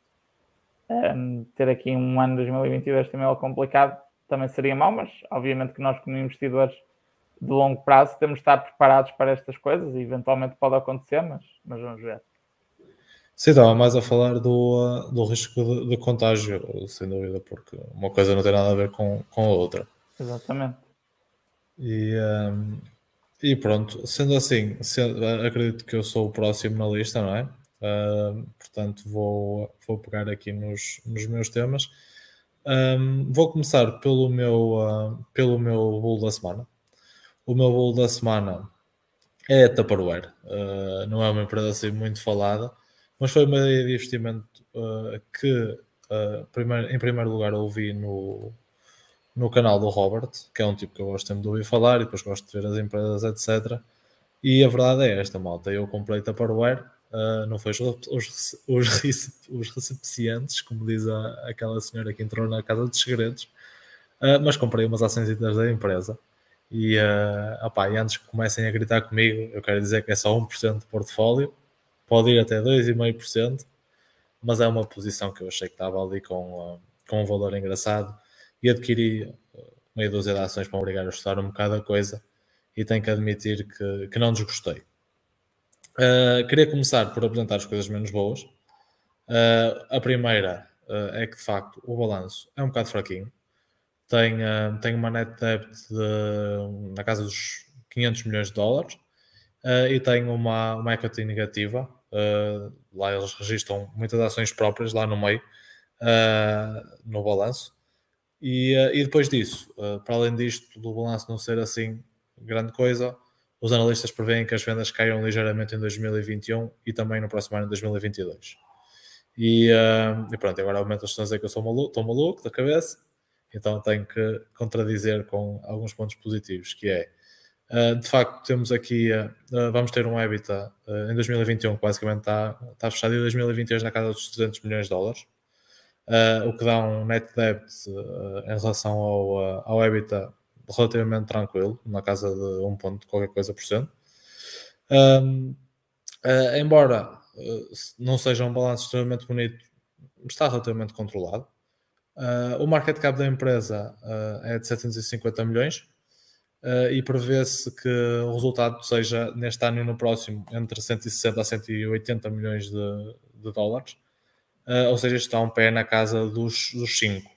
um, ter aqui um ano 2022 também é complicado, também seria mau, mas obviamente que nós, como investidores de longo prazo, temos de estar preparados para estas coisas e eventualmente pode acontecer, mas, mas vamos ver. Sim, estava mais a falar do, do risco de, de, contágio, sem dúvida, porque uma coisa não tem nada a ver com, com a outra. Exatamente. E, um, e pronto, sendo assim, acredito que eu sou o próximo na lista, não é? Uh, portanto, vou, vou pegar aqui nos, nos meus temas. Um, vou começar pelo meu, uh, pelo meu bolo da semana. O meu bolo da semana é a Tupperware. Uh, não é uma empresa assim muito falada, mas foi uma ideia de investimento que, primeiro, em primeiro lugar, ouvi no, no canal do Robert, que é um tipo que eu gosto sempre de ouvir falar e depois gosto de ver as empresas, etc. E a verdade é esta, malta. Eu comprei Tupperware, uh, não foi os, os, os, os recepciantes, como diz a, aquela senhora que entrou na Casa dos Segredos, uh, mas comprei umas ações da empresa. E, uh, opá, e antes que comecem a gritar comigo, eu quero dizer que é só 1% de portfólio, pode ir até 2,5%, mas é uma posição que eu achei que estava ali com, uh, com um valor engraçado e adquiri eh, meia dúzia de ações para obrigar a estudar um bocado a coisa e tenho que admitir que, que não desgostei. Uh, queria começar por apresentar as coisas menos boas. Uh, a primeira uh, é que, de facto, o balanço é um bocado fraquinho. Tem, tem uma net debt de, na casa dos 500 milhões de dólares e tem uma, uma equity negativa. lá eles registram muitas ações próprias lá no meio, no balanço. E, uh, e depois disso, uh, para além disto, do balanço não ser assim grande coisa, os analistas preveem que as vendas caiam ligeiramente em 2021 e também no próximo ano, em 2022. E, uh, e pronto, agora aumenta as questões que eu sou maluco, estou maluco da cabeça, então tenho que contradizer com alguns pontos positivos, que é, de facto, temos aqui, vamos ter um EBITDA em 2021 que basicamente está, está fechado e 2022 na casa dos 200 milhões de dólares uh, o que dá um net debt uh, em relação ao, uh, ao EBITDA relativamente tranquilo, na casa de 1 ponto qualquer coisa por cento. Um, uh, embora uh, não seja um balanço extremamente bonito, está relativamente controlado. Uh, o market cap da empresa é de 750 milhões e prevê-se que o resultado seja neste ano e no próximo entre 160 a 180 milhões de, de dólares. Ou seja, está um pé na casa dos, dos 5.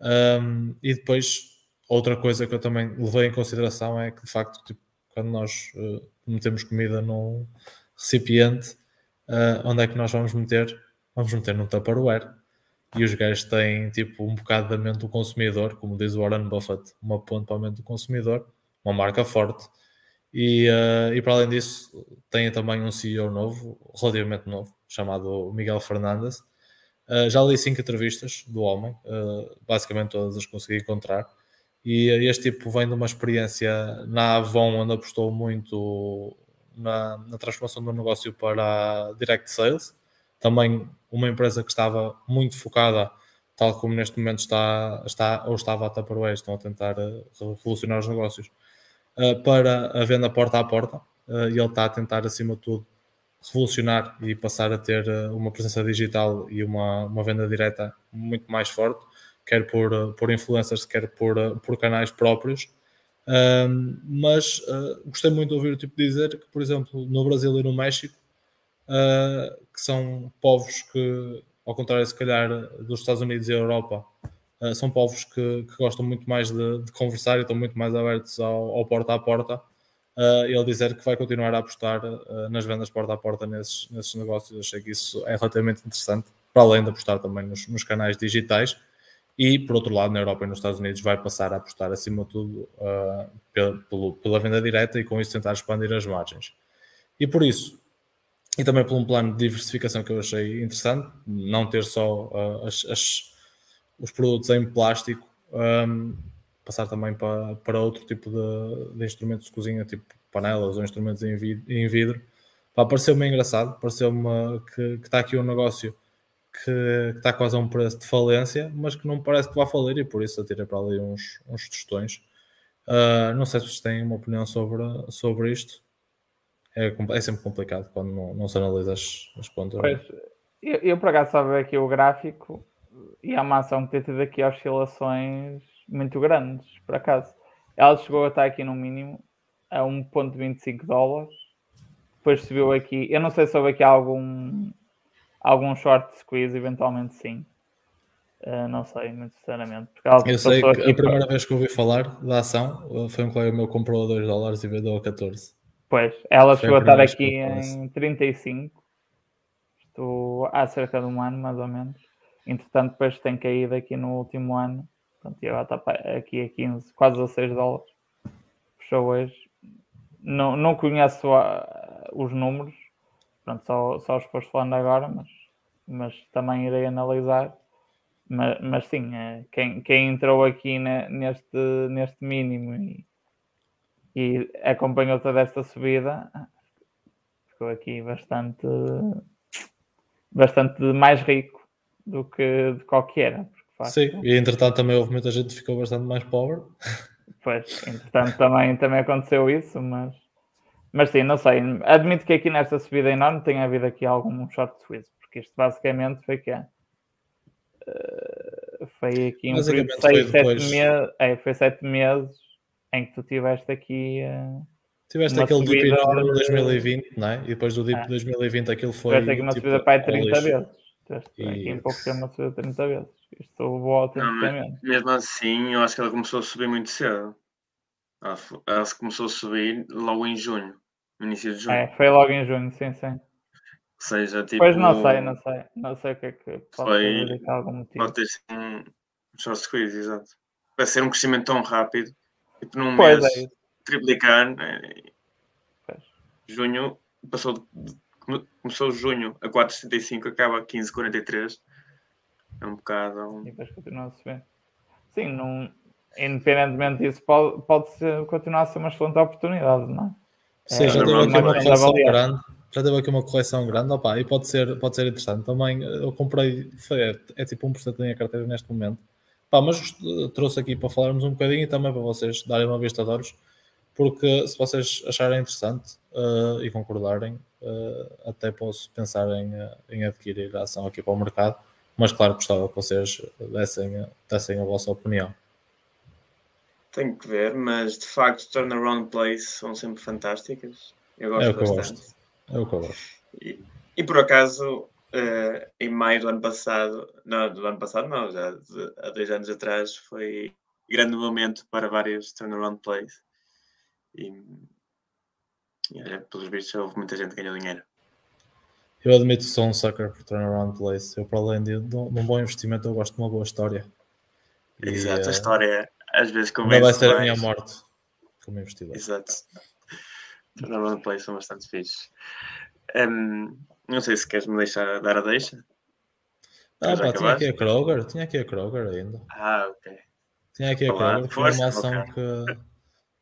Um, e depois, outra coisa que eu também levei em consideração é que, de facto, tipo, quando nós uh, metemos comida num recipiente, uh, onde é que nós vamos meter? Vamos meter num Tupperware. E os gajos têm tipo um bocado da mente do consumidor, como diz o Warren Buffett, uma ponte para a mente do consumidor, uma marca forte. E, uh, e para além disso, têm também um CEO novo, relativamente novo, chamado Miguel Fernandes. Uh, já li cinco entrevistas do homem, uh, basicamente todas as consegui encontrar. E este tipo vem de uma experiência na Avon, onde apostou muito na, na transformação do negócio para direct sales. Também uma empresa que estava muito focada, tal como neste momento está, está ou estava a Tupperware, estão a tentar eh, revolucionar os negócios, para a venda porta a porta. E ele está a tentar, acima de tudo, revolucionar e passar a ter uma presença digital e uma, uma venda direta muito mais forte quer por, por influencers, quer por, por canais próprios. Um, mas uh, gostei muito de ouvir o tipo dizer que, por exemplo, no Brasil e no México, uh, que são povos que, ao contrário, se calhar, dos Estados Unidos e Europa, uh, são povos que, que, gostam muito mais de, de, conversar e estão muito mais abertos ao, ao porta a porta. Ele dizer que vai continuar a apostar nas vendas porta a porta nesses, nesses negócios, achei que isso é relativamente interessante, para além de apostar também nos, nos canais digitais e, por outro lado, na Europa e nos Estados Unidos vai passar a apostar, acima de tudo, uh, pela, venda direta e com isso tentar expandir as margens. E por isso, e também por um plano de diversificação que eu achei interessante, não ter só uh, as, as, os produtos em plástico, um, passar também para, para outro tipo de, de, instrumentos de cozinha, tipo panelas ou instrumentos em vidro. Em vidro. Pareceu-me engraçado, pareceu-me que, que está aqui um negócio que, está quase a um preço de falência, mas que não parece que vá falir e por isso atira para ali uns, uns tostões. Uh, não sei se vocês têm uma opinião sobre, sobre isto. É, é sempre complicado quando não, não se analisa as, as contas. Pois, eu, eu por acaso ver aqui o gráfico e a maçã tem tido aqui oscilações muito grandes, por acaso. Ela chegou a estar aqui no mínimo a 1.25 dólares. Depois subiu aqui. Eu não sei se houve aqui algum algum short squeeze, eventualmente sim. Uh, não sei, muito sinceramente. eu sei que a primeira vez que ouvi falar da ação foi um colega meu que comprou a 2 dólares e vendeu a 14. Pois, ela foi chegou a estar aqui em 35. Estou há cerca de um ano, mais ou menos. Entretanto, depois tem caído aqui no último ano. Portanto, agora está aqui a 15, quase a 6 dólares. Fechou hoje. Não, não conheço os números, pronto, só, só os foste falando agora, mas, mas também irei analisar. Mas, mas sim, é, quem, quem entrou aqui ne, neste, neste mínimo e, e acompanhou toda esta subida ficou aqui bastante bastante mais rico do que de qualquer. Facto, Sim, e entretanto também houve muita gente que ficou bastante mais pobre. Pois, entretanto também, também aconteceu isso, mas mas sim, não sei. Admito que aqui nesta subida enorme tenha havido aqui algum short squeeze, porque isto basicamente foi que uh, foi aqui um período de 6, 7 meses. É, foi 7 meses em que tu tiveste aqui. Uh, tiveste aquele dip enorme de 2020, não é? E depois do dip de ah. 2020 aquilo foi. Tiveste aqui uma tipo, subida para aí 30 vezes. E... aqui em pouco tempo uma subida de 30 vezes. Isto levou autenticamente. Mesmo assim, eu acho que ela começou a subir muito cedo. Ela, ela começou a subir logo em junho, no início de junho. É, foi logo em junho, sim, sim. Ou seja, tipo. Pois não sei, não sei. Não sei o que é que pode foi, ter algum motivo. Pode ter sido um short squeeze, exato. Vai ser um crescimento tão rápido, tipo num pois mês, é triplicar. Né? Junho passou de, começou junho a 4,75, acaba a 15,43. É um bocado. Um... E depois continua a subir. Sim, não, independentemente disso, pode, pode ser, continuar a ser uma excelente oportunidade, não é? Sim, é, já teve aqui uma correção grande. Já teve aqui uma correção grande, opa, e pode ser, pode ser interessante. Também eu comprei, foi, é, é tipo 1% da minha carteira neste momento. Pá, mas trouxe aqui para falarmos um bocadinho e também para vocês darem uma vista de olhos, porque se vocês acharem interessante uh, e concordarem, uh, até posso pensar em, em adquirir a ação aqui para o mercado, mas claro, gostava que vocês dessem, dessem a vossa opinião. Tenho que ver, mas de facto turnaround plays são sempre fantásticas. Eu gosto é o que bastante. Eu gosto. É o que eu gosto. E, e por acaso, uh, em maio do ano passado, não, do ano passado não, já de, há dois anos atrás, foi grande momento para vários turnaround plays. E, e olha, pelos vistos, houve muita gente que ganhou dinheiro. Eu admito que sou um sucker por turnaround plays. Eu, para além de, de, um bom investimento, eu gosto de uma boa história. Exato, e, a história às vezes convence. Não vai ser mais. a minha morte como investidor. Exato. Turnaround plays são bastante fixes. Um, não sei se queres me deixar dar a deixa. Ah, pá, tinha aqui a Kroger, tinha aqui a Kroger ainda. Ah, ok. Tinha aqui a Kroger, foi uma ação okay. que,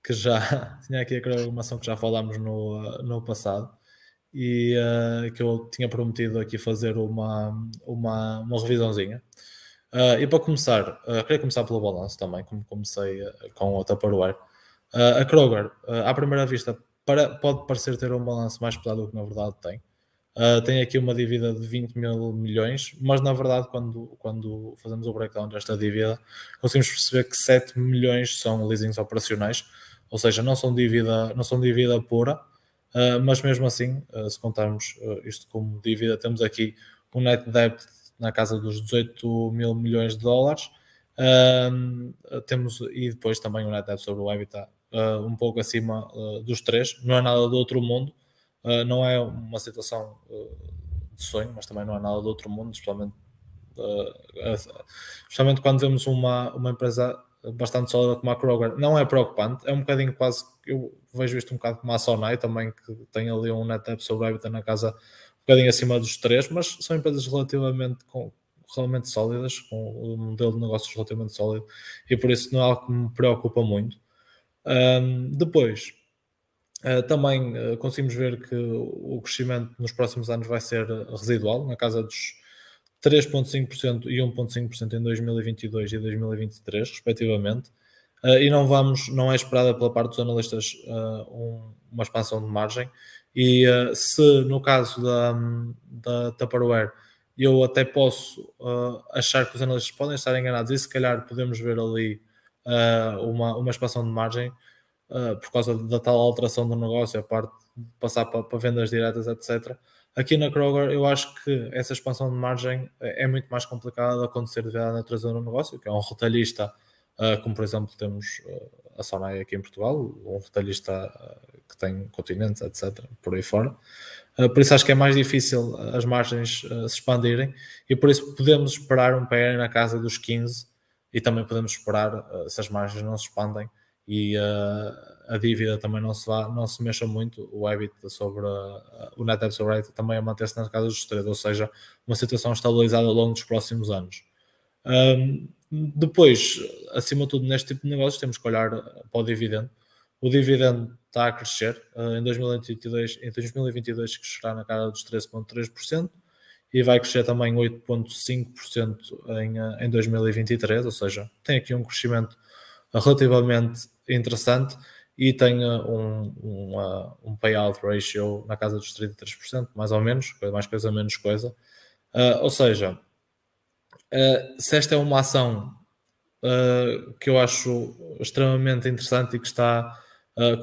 que já tinha aqui a Kroger, uma ação que já falámos no, no passado e uh, que eu tinha prometido aqui fazer uma, uma, uma revisãozinha. Uh, e para começar, uh, queria começar pelo balanço também, como comecei com o Tupperware. a Kroger, à primeira vista, para, pode parecer ter um balanço mais pesado do que na verdade tem. Uh, tem aqui uma dívida de 20 mil milhões, mas na verdade, quando, quando fazemos o breakdown desta dívida, conseguimos perceber que 7 milhões são leasings operacionais, ou seja, não são dívida, não são dívida pura, uh, mas mesmo assim, uh, se contarmos isto como dívida, temos aqui um net debt na casa dos 18 mil milhões de dólares. temos e depois também o net debt sobre o EBITDA um pouco acima dos três. Não é nada do outro mundo, não é uma situação de sonho, mas também não é nada do outro mundo, especialmente, especialmente quando vemos uma, uma empresa bastante sólida como a Kroger. Não é preocupante, é um bocadinho quase, eu vejo isto um bocado como a Sonai também, que tem ali um net debt sobre EBITDA na casa um bocadinho acima dos três, mas são empresas relativamente com, relativamente sólidas, com um modelo de negócios relativamente sólido, e por isso não é algo que me preocupa muito. Um, depois, uh, também uh, conseguimos ver que o crescimento nos próximos anos vai ser residual, na casa dos 3,5% e 1,5% em 2022 e 2023, respectivamente. Uh, e não vamos, não é esperada pela parte dos analistas um, uma expansão de margem. E se no caso da, da Tupperware eu até posso achar que os analistas podem estar enganados e se calhar podemos ver ali uh, uma, uma expansão de margem uh, por causa da tal alteração do negócio, a parte de passar para, para, vendas diretas, etc. Aqui na Kroger, eu acho que essa expansão de margem é, é muito mais complicada de acontecer devido à natureza do negócio, que é um retalhista, uh, como por exemplo temos a Sonai aqui em Portugal, um retalhista que tem continentes, etc., por aí fora. Por isso acho que é mais difícil as margens se expandirem e por isso podemos esperar um PR na casa dos 15 e também podemos esperar se as margens não se expandem e uh, a dívida também não se, vá, não se mexa muito, o EBITDA sobre uh, o net debt sobre também a manter-se nas casas dos três, ou seja, uma situação estabilizada ao longo dos próximos anos. Um, depois, acima de tudo, neste tipo de negócios, temos que olhar para o dividendo. O dividendo está a crescer. Uh, em, 2022, em 2022 crescerá na casa dos 13,3% e vai crescer também 8,5% em, eh, em 2023, ou seja, tem aqui um crescimento relativamente interessante e tem eh, um, um, um payout ratio na casa dos 33%, mais ou menos, mais coisa, menos coisa. Uh, ou seja, uh, se esta é uma ação uh, que eu acho extremamente interessante e que está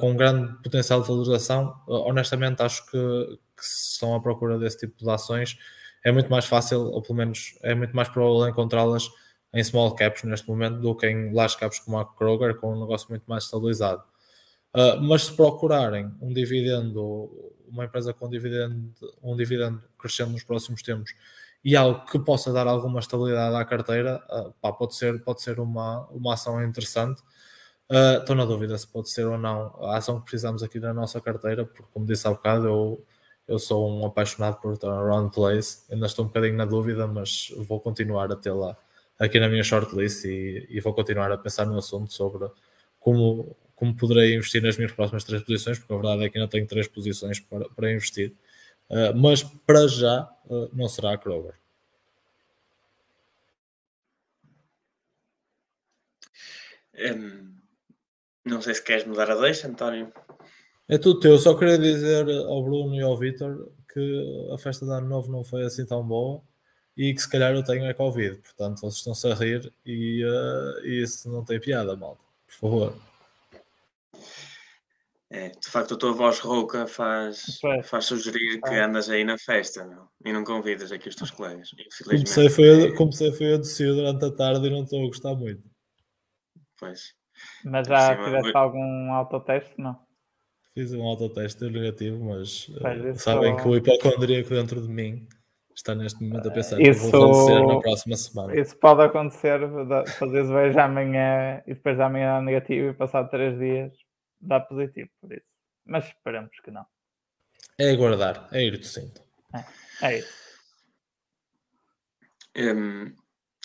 com um grande potencial de valorização, honestamente acho que, que se estão à procura desse tipo de ações é muito mais fácil, ou pelo menos é muito mais provável encontrá-las em small caps neste momento do que em large caps como a Kroger, com um negócio muito mais estabilizado. Uh, mas se procurarem um dividendo, uma empresa com dividendo, um dividendo crescendo nos próximos tempos e algo que possa dar alguma estabilidade à carteira, uh, pá, pode ser, pode ser uma, uma ação interessante. Uh, estou na dúvida se pode ser ou não a ação que precisamos aqui na nossa carteira, porque, como disse há bocado, eu eu sou um apaixonado por turnaround plays, ainda estou um bocadinho na dúvida, mas vou continuar a tê-la aqui na minha shortlist e, e, vou continuar a pensar no assunto sobre como, como poderei investir nas minhas próximas três posições, porque a verdade é que ainda tenho três posições para, para investir. Uh, mas para já uh, não será a Kroger. Um, Não sei se queres mudar a deixa, António. É tudo teu, só queria dizer ao Bruno e ao Vitor que a festa de ano novo não foi assim tão boa e que se calhar eu tenho é Covid, portanto vocês estão-se a rir e, uh, e isso não tem piada, malta, por favor. É, de facto, a tua voz rouca faz, faz sugerir que andas aí na festa não? e não convidas aqui os teus colegas. Comecei foi, a, comecei foi a descer durante a tarde e não estou a gostar muito. Pois. Mas já tiveste algum autoteste? Não. Fiz um autoteste negativo, mas uh, sabem que o hipocondríaco dentro de mim está neste momento a pensar isso, que vou falecer na próxima semana. Isso pode acontecer, fazeres vejo amanhã e depois da amanhã negativo e passado três dias dá positivo por isso. Mas esperamos que não. É aguardar, é ir tossindo. É, é isso. Um,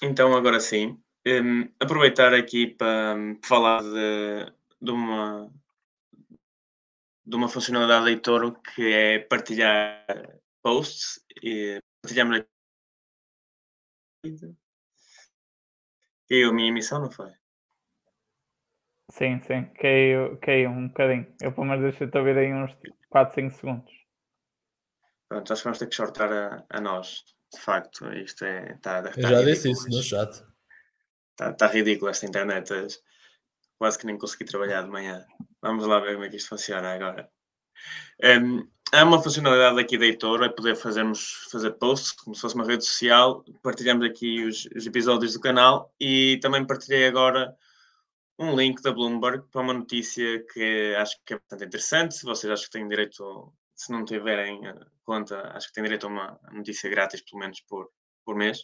então, agora sim, um, aproveitar aqui para um, falar de, de, uma, de uma funcionalidade da Toro que é partilhar posts e partilhamos aqui. E a minha missão, não foi? Sim, sim, caiu, caiu um bocadinho. Eu pelo menos deixei-te ouvir aí uns 4, 5 segundos. Pronto, acho que vamos ter que shortar a, a nós. De facto, isto é. Tá, tá Eu já disse isso no chat. Está tá ridículo esta internet. Quase que nem consegui trabalhar de manhã. Vamos lá ver como é que isto funciona agora. Um, há uma funcionalidade aqui da Heitor, é poder fazermos, fazer posts, como se fosse uma rede social. Partilhamos aqui os, os episódios do canal e também partilhei agora um link da Bloomberg para uma notícia que acho que é bastante interessante. Se vocês acham que têm direito, se não tiverem conta, acho que têm direito a uma notícia grátis, pelo menos por, por mês.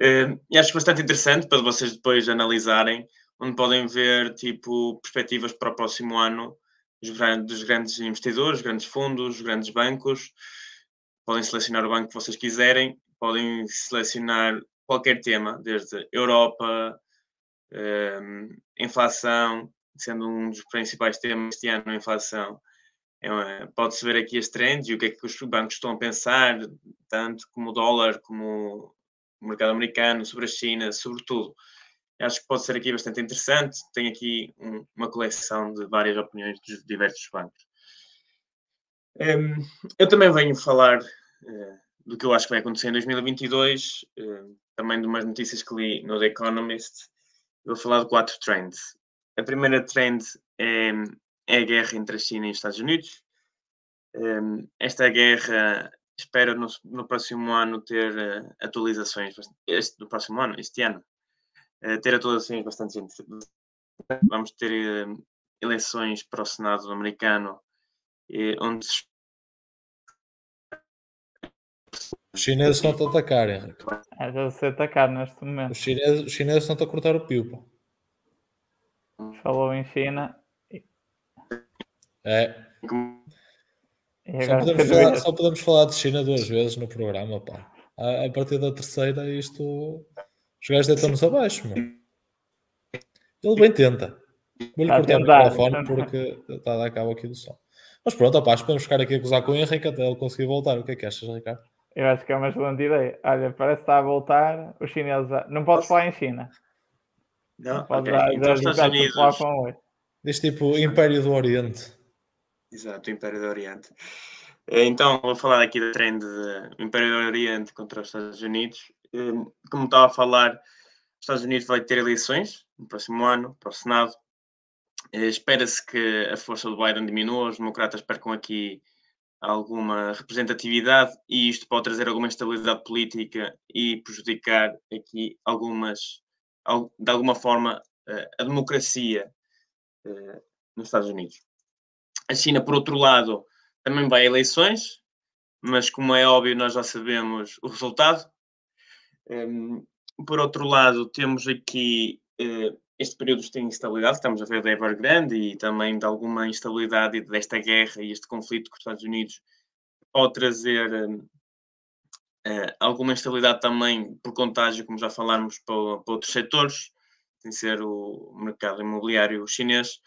Uh, e acho bastante interessante para vocês depois analisarem, onde podem ver tipo perspectivas para o próximo ano dos grandes investidores, grandes fundos, grandes bancos. Podem selecionar o banco que vocês quiserem, podem selecionar qualquer tema, desde Europa, um, inflação, sendo um dos principais temas este ano, a inflação, é pode-se ver aqui as trends e o que é que os bancos estão a pensar, tanto como o dólar, como o mercado americano, sobre a China, sobre tudo. Acho que pode ser aqui bastante interessante. Tem aqui um, uma coleção de várias opiniões dos diversos bancos. Um, eu também venho falar uh, do que eu acho que vai acontecer em 2022, uh, também de umas notícias que li no The Economist, vou falar de quatro trends. A primeira trend é, é a guerra entre a China e os Estados Unidos. Um, esta guerra espera no, no, próximo ano ter uh, atualizações, este, no próximo ano, este ano, uh, ter atualizações bastante interessantes. Vamos ter uh, eleições para o Senado americano, onde se Os chineses estão a atacar, Henrique. É, já se atacar neste momento. Os chineses, os chineses estão a cortar o pio. Falou em China. É. Só podemos, falar, só podemos, falar, de China duas vezes no programa, pá. A, a partir da terceira, isto. Os gajos deitam-nos abaixo, meu. Ele bem tenta. Vou-lhe cortar o microfone porque está a dar cabo aqui do som. Mas pronto, opá, podemos ficar aqui a acusar com o Henrique até ele conseguir voltar. O que é que achas, Ricardo? Eu acho que é uma excelente ideia. Olha, parece que está a voltar. Os chineses. Não pode falar em China. Não, não pode okay. então, Estados Unidos. Diz tipo Império do Oriente. Exato, Império do Oriente. Eh, então, vou falar aqui da trend do Império do Oriente contra os Estados Unidos. Eh, como estava a falar, os Estados Unidos vai ter eleições no próximo ano para o Senado. Eh, espera-se que a força do Biden diminua, os democratas percam aqui alguma representatividade e isto pode trazer alguma instabilidade política e prejudicar aqui algumas, de alguma forma, eh, a democracia eh, nos Estados Unidos. A China, por outro lado, também vai a eleições, mas como é óbvio, nós já sabemos o resultado. Ehm, por outro lado, temos aqui eh, este período de instabilidade estamos a ver da Evergrande e também de alguma instabilidade desta guerra e este conflito com os Estados Unidos pode trazer uh, alguma instabilidade também por contágio, como já falámos, para, para outros setores, sem ser o mercado imobiliário chinês.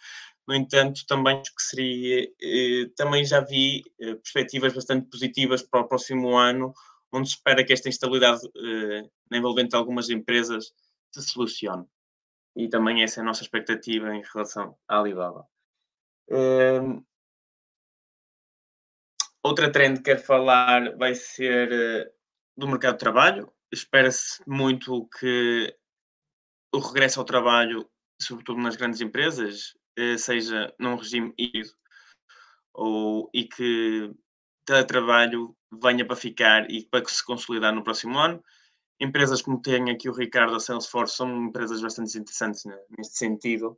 No entanto, também que seria, eh, também já vi eh, perspectivas bastante positivas para o próximo ano, onde se espera que esta instabilidade eh, envolvente algumas empresas se solucione. e também essa é a nossa expectativa em relação à Alibaba. Um, outra trend que quero falar vai ser uh, do mercado de trabalho. Espera-se muito que o regresso ao trabalho, sobretudo nas grandes empresas, uh, seja num regime híbrido ou, e que teletrabalho venha para ficar e para se consolidar no próximo ano. Empresas como tem aqui o Ricardo, a Salesforce, são empresas bastante interessantes né, neste sentido.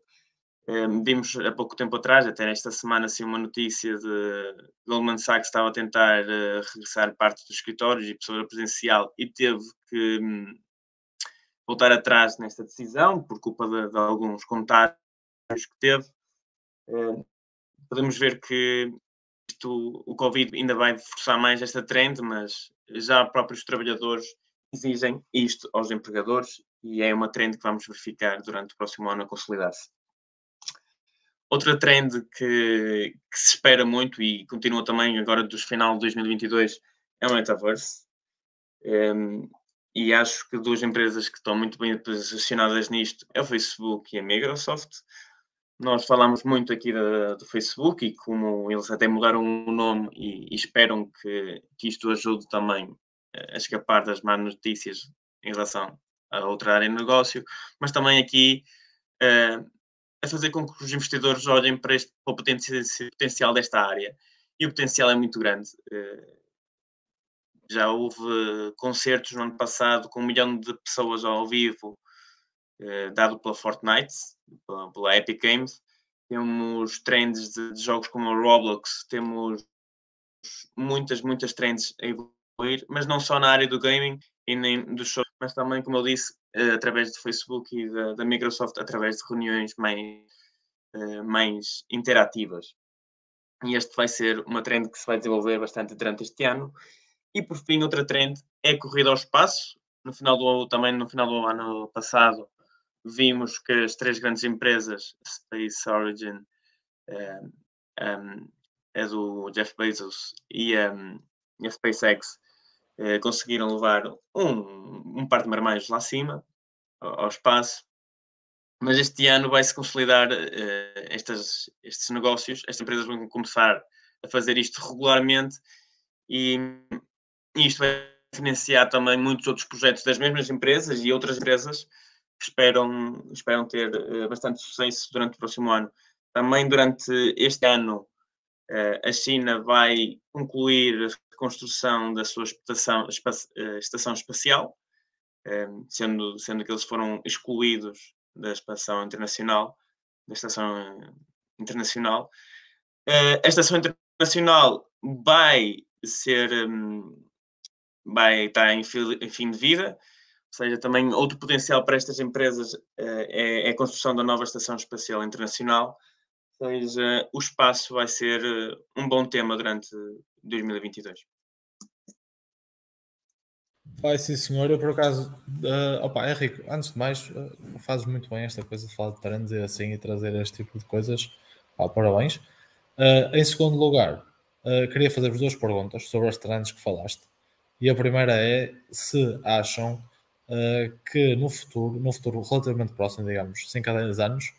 Um, vimos há pouco tempo atrás, até esta semana, assim, uma notícia de Goldman Sachs estava a tentar uh, regressar parte dos escritórios e pessoa presencial e teve que um, voltar atrás nesta decisão por culpa de, de alguns contários que teve. Uh, podemos ver que isto, o Covid ainda vai forçar mais esta trend, mas já próprios trabalhadores exigem isto aos empregadores e é uma trend que vamos verificar durante o próximo ano a consolidar-se. Outra trend que, que, se espera muito e continua também agora dos final de 2022 é o metaverse. Um, e acho que duas empresas que estão muito bem posicionadas nisto é o Facebook e a Microsoft. Nós falamos muito aqui da, do Facebook e como eles até mudaram o nome e, e esperam que, que, isto ajude também a escapar das más notícias em relação a outra área de negócio, mas também aqui uh, a fazer com que os investidores olhem para, este, para o potencial desta área. E o potencial é muito grande. Uh, já houve concertos no ano passado com um milhão de pessoas ao vivo eh, dado pela Fortnite, pela, pela, Epic Games. Temos trends de, de, jogos como o Roblox, temos muitas, muitas trends a evoluir, mas não só na área do gaming e nem dos shows, mas também, como eu disse, uh, através do Facebook e da, da, Microsoft, através de reuniões mais, uh, mais interativas. E este vai ser uma trend que se vai desenvolver bastante durante este ano. E por fim, outra trend é a corrida ao espaço. No final do, também no final do ano passado, vimos que as três grandes empresas, Space Origin, um, eh, um, é do Jeff Bezos, e um, a SpaceX, uh, conseguiram levar um, um par de marmães lá acima, ao, ao espaço. Mas este ano vai-se consolidar uh, estas, estes negócios, estas empresas vão começar a fazer isto regularmente e, e isto vai financiar também muitos outros projetos das mesmas empresas e outras empresas esperam, esperam ter uh, bastante sucesso durante o próximo ano. Também durante este ano, uh, a China vai concluir a construção da sua estação, uh, estação espacial, sendo, sendo que eles foram excluídos da estação internacional, da estação internacional. a estação internacional vai ser, vai estar em fim de vida, seja, também outro potencial para estas empresas uh, é, é, a construção da nova Estação Espacial Internacional. Seja, o espaço vai ser uh, um bom tema durante 2022. Vai sim, senhor. Eu, por acaso, uh, opa, Henrique, antes de mais, uh, fazes muito bem esta coisa de falar de e assim e trazer este tipo de coisas. Parabéns. Uh, em segundo lugar, queria fazer-vos duas perguntas sobre as trends que falaste. E a primeira é se acham uh, que no futuro, no futuro relativamente próximo, digamos, 5 a 10 anos,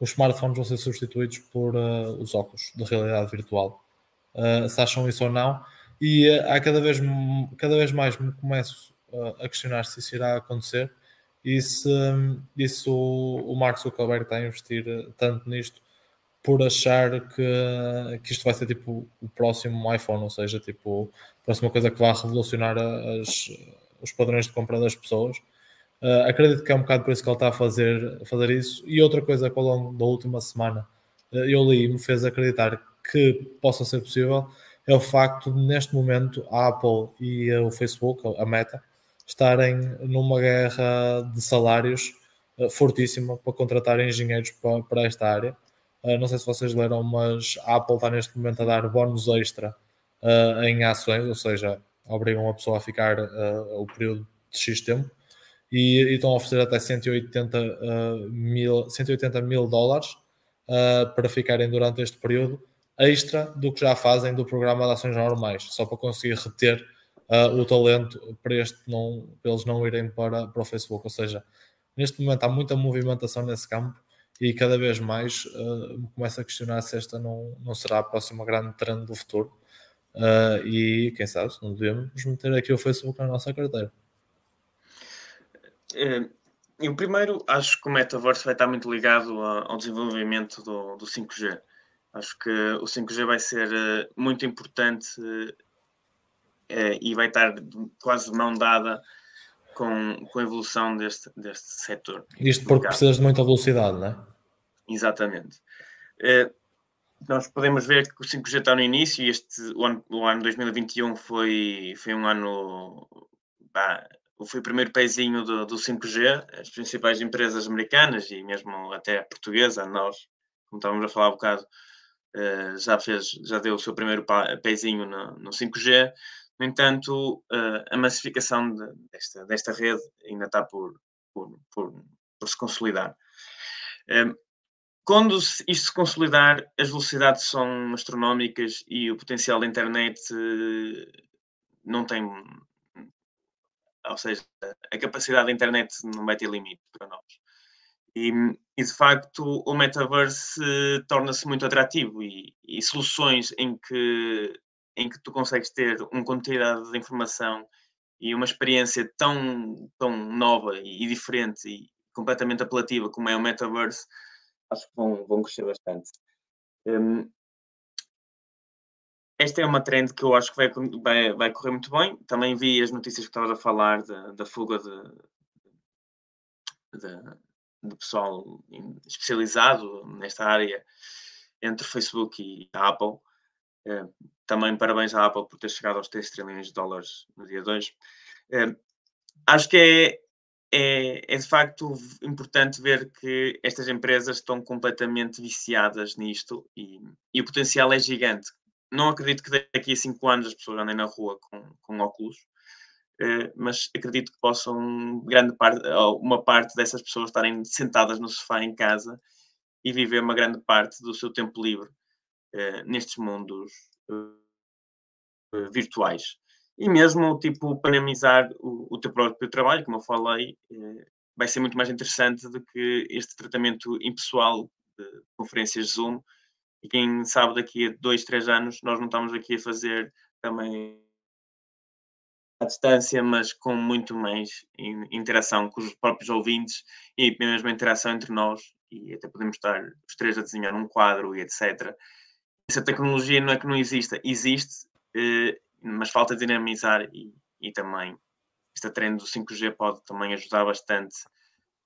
os smartphones vão ser substituídos por uh, os óculos de realidade virtual. Uh, se acham isso ou não? E há cada vez, cada vez mais me começo a questionar se isso irá acontecer e se, e se o, o Mark Zuckerberg está a investir tanto nisto por achar que, que isto vai ser tipo o próximo iPhone, ou seja, tipo a próxima coisa que vai revolucionar as, os padrões de compra das pessoas. Uh, acredito que é um bocado por isso que ele está a fazer, fazer isso. E outra coisa que ao longo da última semana uh, eu li e me fez acreditar que possa ser possível é o facto de, neste momento, a Apple e o Facebook, a Meta, estarem numa guerra de salários uh, fortíssima para contratar engenheiros para, para esta área. não sei se vocês leram, mas a Apple está neste momento a dar bónus extra em ações, ou seja, obrigam a pessoa a ficar uh, o período de X tempo e, e estão a oferecer até 180, uh, mil, 180 mil dólares uh, para ficarem durante este período extra do que já fazem do programa de ações normais, só para conseguir reter o talento para, este não, para eles não irem para, para o Facebook. Ou seja, neste momento há muita movimentação nesse campo e cada vez mais me começo a questionar se esta não, não será a próxima grande trend do futuro. Uh, e quem sabe se não devemos meter aqui o Facebook na nossa carteira. É, e o primeiro, acho que o metaverso vai estar muito ligado ao desenvolvimento do, do 5G. Acho que o 5G vai ser uh, muito importante uh, e vai estar quase mão dada com, com a evolução deste, deste setor. Isto porque precisas de muita velocidade, não é? Exatamente. Nós podemos ver que o 5G está no início e este, o, ano, o ano 2021 foi, foi um ano. Bah, foi o primeiro pezinho do, do 5G. As principais empresas americanas e mesmo até a portuguesa, nós, como estávamos a falar há um bocado, uh, já, fez, já deu o seu primeiro pezinho no, no 5G. No entanto, uh, a massificação de, desta, desta rede ainda está por, por, por, por se consolidar. Um, quando isto se consolidar, as velocidades são astronómicas e o potencial da internet uh, não tem. Ou seja, a capacidade da internet não vai ter limite para nós. E, e de facto, o metaverse uh, torna-se muito atrativo e, e soluções em que em que tu consegues ter uma quantidade de informação e uma experiência tão, tão nova e, diferente e completamente apelativa como é o metaverse, acho que vão, vão crescer bastante. Um, esta é uma trend que eu acho que vai, vai, vai correr muito bem. Também vi as notícias que estavas a falar da, da fuga de, de, de, pessoal especializado nesta área entre Facebook e a Apple. Eh, também parabéns à Apple por ter chegado aos 3 trilhões de dólares no dia 2. Eh, acho que é, é, é, de facto importante ver que estas empresas estão completamente viciadas nisto e, e, o potencial é gigante. Não acredito que daqui a 5 anos as pessoas andem na rua com, com óculos, eh, mas acredito que possam, grande parte, uma parte dessas pessoas estarem sentadas no sofá em casa e viver uma grande parte do seu tempo livre eh, nestes mundos uh, virtuais. E mesmo, tipo, panemizar o, o teu próprio trabalho, como eu falei, uh, vai ser muito mais interessante do que este tratamento impessoal de conferências Zoom. E quem sabe daqui a dois, três anos nós não estamos aqui a fazer também à distância, mas com muito mais interação com os próprios ouvintes e mesmo a interação entre nós. E até podemos estar os três a desenhar um quadro e etc essa tecnologia não é que não exista, existe, eh, mas falta dinamizar e, e também esta trend do 5G pode também ajudar bastante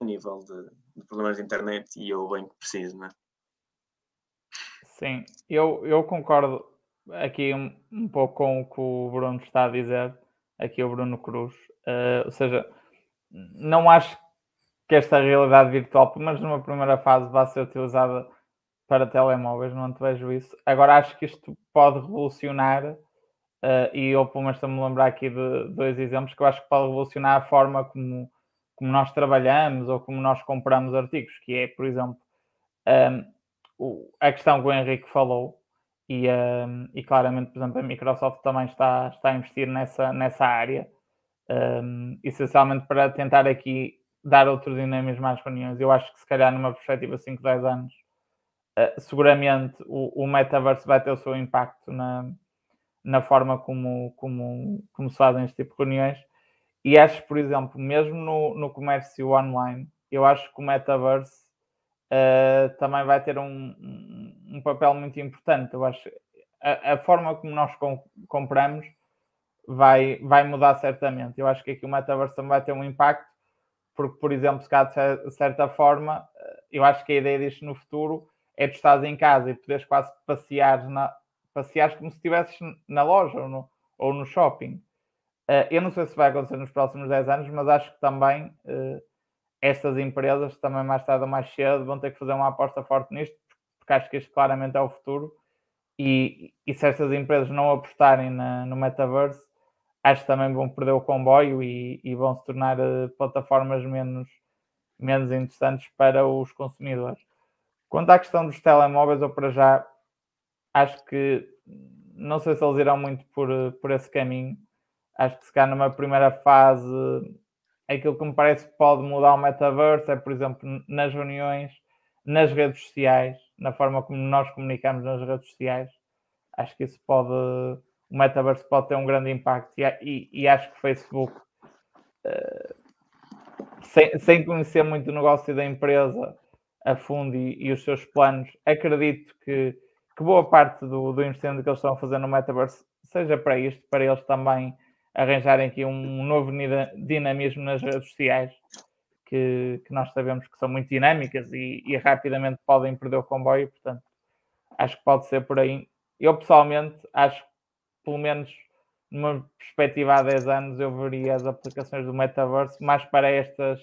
a nível de, de problemas de internet e eu bem que preciso, não é? Sim, eu, eu concordo aqui um, um pouco com o que o Bruno está a dizer, aqui o Bruno Cruz, uh, ou seja, não acho que esta realidade virtual, pelo menos numa primeira fase, vá ser utilizada para telemóveis, não vejo isso. Agora acho que isto pode revolucionar, uh, e eu pelo menos estou-me a lembrar aqui de dois exemplos que eu acho que pode revolucionar a forma como, como nós trabalhamos ou como nós compramos artigos, que é, por exemplo, um, ehm, o, a questão que o Henrique falou, e, um, ehm, e claramente, por exemplo, a Microsoft também está, está a investir nessa, nessa área, um, essencialmente para tentar aqui dar outro dinamismo às reuniões. Eu acho que se calhar numa perspectiva 5, 10 anos eh, seguramente o, o metaverso vai ter o seu impacto na, na forma como, como, como se fazem este tipo de reuniões. E acho, por exemplo, mesmo no, no comércio online, eu acho que o metaverse uh, também vai ter um, um, papel muito importante. Eu acho a, a forma como nós com, compramos vai, vai mudar certamente. Eu acho que aqui o metaverse também vai ter um impacto, porque, por exemplo, se cá de certa forma, eh, eu acho que a ideia disto no futuro é tu estás em casa e poderes quase passear, na, passear como se estivesses na loja ou no, ou no shopping. Uh, eu não sei se vai acontecer nos próximos 10 anos, mas acho que também uh, estas empresas, também mais tarde ou mais cedo, vão ter que fazer uma aposta forte nisto, porque acho que isto claramente é o futuro. E, e se estas empresas não apostarem na, no metaverse, acho que também vão perder o comboio e, e vão se tornar uh, plataformas menos, menos interessantes para os consumidores. Quanto à questão dos telemóveis, eu para já acho que não sei se eles irão muito por, por esse caminho. Acho que se calhar numa primeira fase aquilo que me parece que pode mudar o metaverso é, por exemplo, nas reuniões, nas redes sociais, na forma como nós comunicamos nas redes sociais. Acho que isso pode, o metaverso pode ter um grande impacto e, e, e acho que o Facebook, uh, sem, sem conhecer muito o negócio da empresa a fundo e, e os seus planos, acredito que, que boa parte do, do investimento que eles estão a fazer no metaverso seja para isto, para eles também arranjarem aqui um novo dinamismo nas redes sociais que, que nós sabemos que são muito dinâmicas e, e, rapidamente podem perder o comboio, portanto, acho que pode ser por aí. Eu pessoalmente acho que pelo menos numa perspectiva há 10 anos eu veria as aplicações do metaverso mais para estas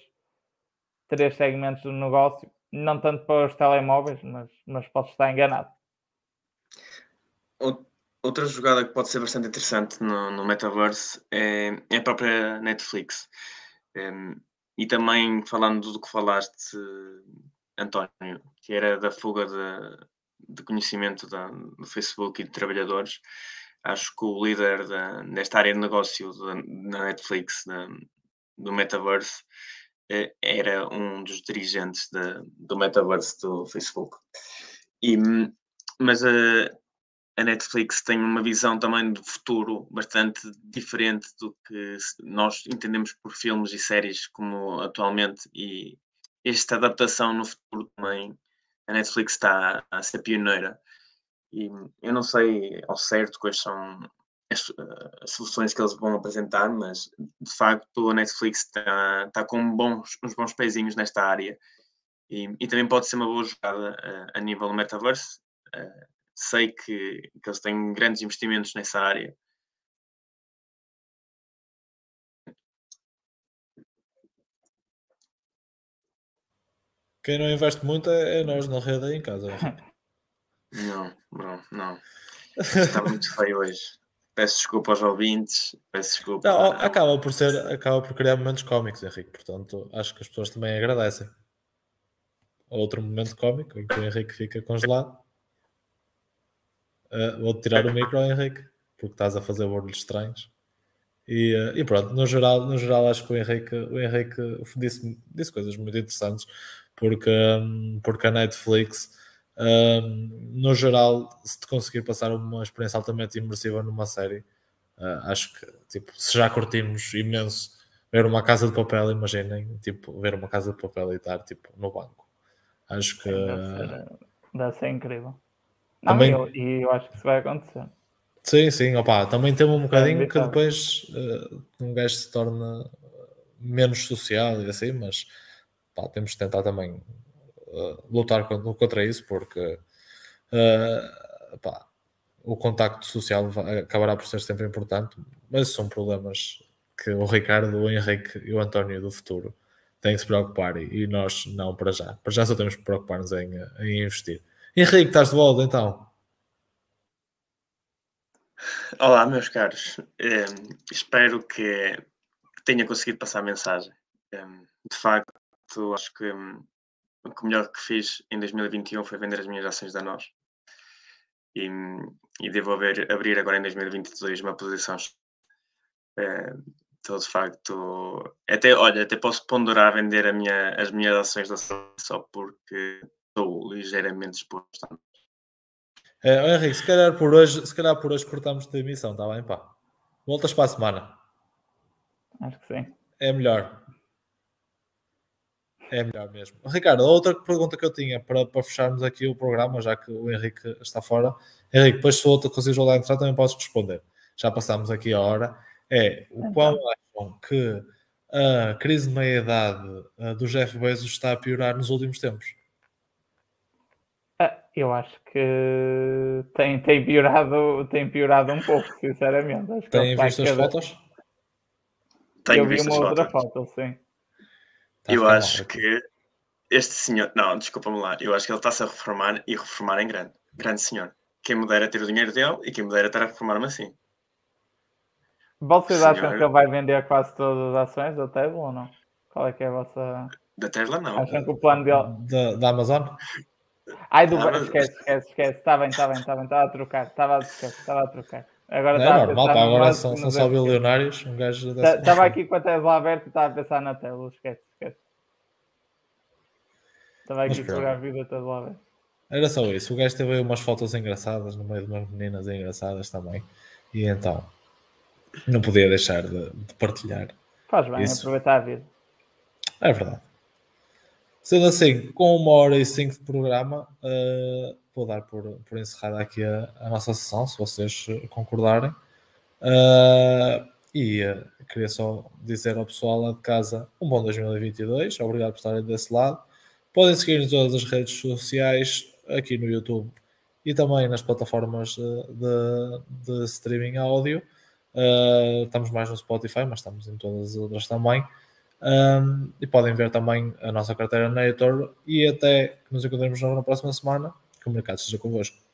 três segmentos do negócio, não tanto para os telemóveis, mas, mas posso estar enganado. Outra jogada que pode ser bastante interessante no, no metaverse é, é, a própria Netflix. É, e também falando do que falaste, António, que era da fuga de, de conhecimento da, do Facebook e de trabalhadores, acho que o líder da, nesta área de negócio da, da Netflix, da, do metaverse, é, era um dos dirigentes do metaverse do Facebook. E, mas a, a Netflix tem uma visão também do futuro bastante diferente do que nós entendemos por filmes e séries como atualmente e esta adaptação no futuro também a Netflix está a ser pioneira e eu não sei ao certo quais são as, as soluções que eles vão apresentar, mas de facto a Netflix está, está com bons, uns bons pezinhos nesta área e, e também pode ser uma boa jogada uh, a nível do metaverse. Uh, sei que, que eles têm grandes investimentos nessa área. Quem não investe muito é, é nós na rede aí em casa. Não, não, não. Está muito feio hoje. Peço desculpa aos ouvintes, peço desculpa. Não, acaba por ser, acaba por criar momentos cómicos, Henrique. Portanto, acho que as pessoas também agradecem. Outro momento cómico em que o Henrique fica congelado. Uh, vou tirar o micro, Henrique, porque estás a fazer barulhos estranhos. E, uh, e, pronto, no geral, no geral acho que o Henrique, o Henrique disse, disse coisas muito interessantes, porque, um, porque a Netflix, um, no geral, se te conseguir passar uma experiência altamente imersiva numa série, uh, acho que tipo, se já curtimos imenso ver uma casa de papel, imaginem, tipo, ver uma casa de papel e estar tipo, no banco. Acho que. Deve ser, deve ser incrível. Não, também... eu, e eu acho que isso vai acontecer. Sim, sim, opa, também tem um bocadinho que depois uh, um gajo se torna menos social e assim, mas pá, temos de tentar também uh, lutar contra, contra, isso porque uh, pá, o contacto social vai, acabará por ser sempre importante, mas são problemas que o Ricardo, o Henrique e o António do futuro têm que se preocupar e, e nós não para já. Para já só temos que preocupar-nos em, em investir. Henrique, estás de volta então? Olá, meus caros. Um, espero que tenha conseguido passar a mensagem. Um, de facto, acho que um, o melhor que fiz em 2021 foi vender as minhas ações da nós. E, e devo haver, abrir agora em 2022 uma posição. Estou de facto. Até, olha, até posso ponderar vender minha, as minhas ações da só porque estou ligeiramente exposto. É, Henrique, se calhar por hoje, se calhar por hoje cortamos a emissão, está bem, pá? Voltas para a semana. Acho que sim. É melhor. É melhor mesmo. Ricardo, outra pergunta que eu tinha para, para fecharmos aqui o programa, já que o Henrique está fora. Henrique, depois se o outro conseguir lá entrar, também posso responder. Já passámos aqui a hora. É o qual acham que a crise de meia-idade do Jeff Bezos está a piorar nos últimos tempos? Ah, eu acho que tem, tem, piorado, tem piorado um pouco, sinceramente. Acho tem visto as cada... fotos? Tenho eu vi uma outra fotos. foto, sim. Tá eu acho que este senhor, não, desculpa-me lá, eu acho que ele está-se a reformar e reformar em grande. Grande senhor. Quem me dera ter o dinheiro dele e quem me dera estar a reformar-me assim. Vocês acham que ele vai vender quase todas as ações da Tesla ou não? Qual é que é a vossa. Da Tesla não. Acham que o plano dele. Da, da Amazon? Ai, do... Ah, esquece, esquece, esquece. Está bem, está bem, está bem. Estava a trocar. Estava a, esquece, estava a trocar. Agora é normal, pá, agora são, são só bilionários. Um gajo Estava aqui com a Tesla aberta e estava a pensar na tela, esquece, esquece. Estava aqui a jogar a vida Tesla aberta. Era só isso. O gajo teve aí umas fotos engraçadas no meio de umas meninas engraçadas também. E então não podia deixar de, de partilhar. Faz bem, isso. aproveitar a vida. É verdade. Sendo assim, com uma hora e cinco de programa, uh, vou dar por, por encerrada aqui a, a, nossa sessão, se vocês concordarem. Uh, e uh, queria só dizer ao pessoal lá de casa um bom 2022. Obrigado por estarem desse lado. Podem seguir em todas as redes sociais, aqui no YouTube e também nas plataformas de, de streaming áudio. Estamos mais no Spotify, mas estamos em todas as outras também. Um, e podem ver também a nossa carteira na Editor e até que nos encontremos na próxima semana. Comunicado seja convosco.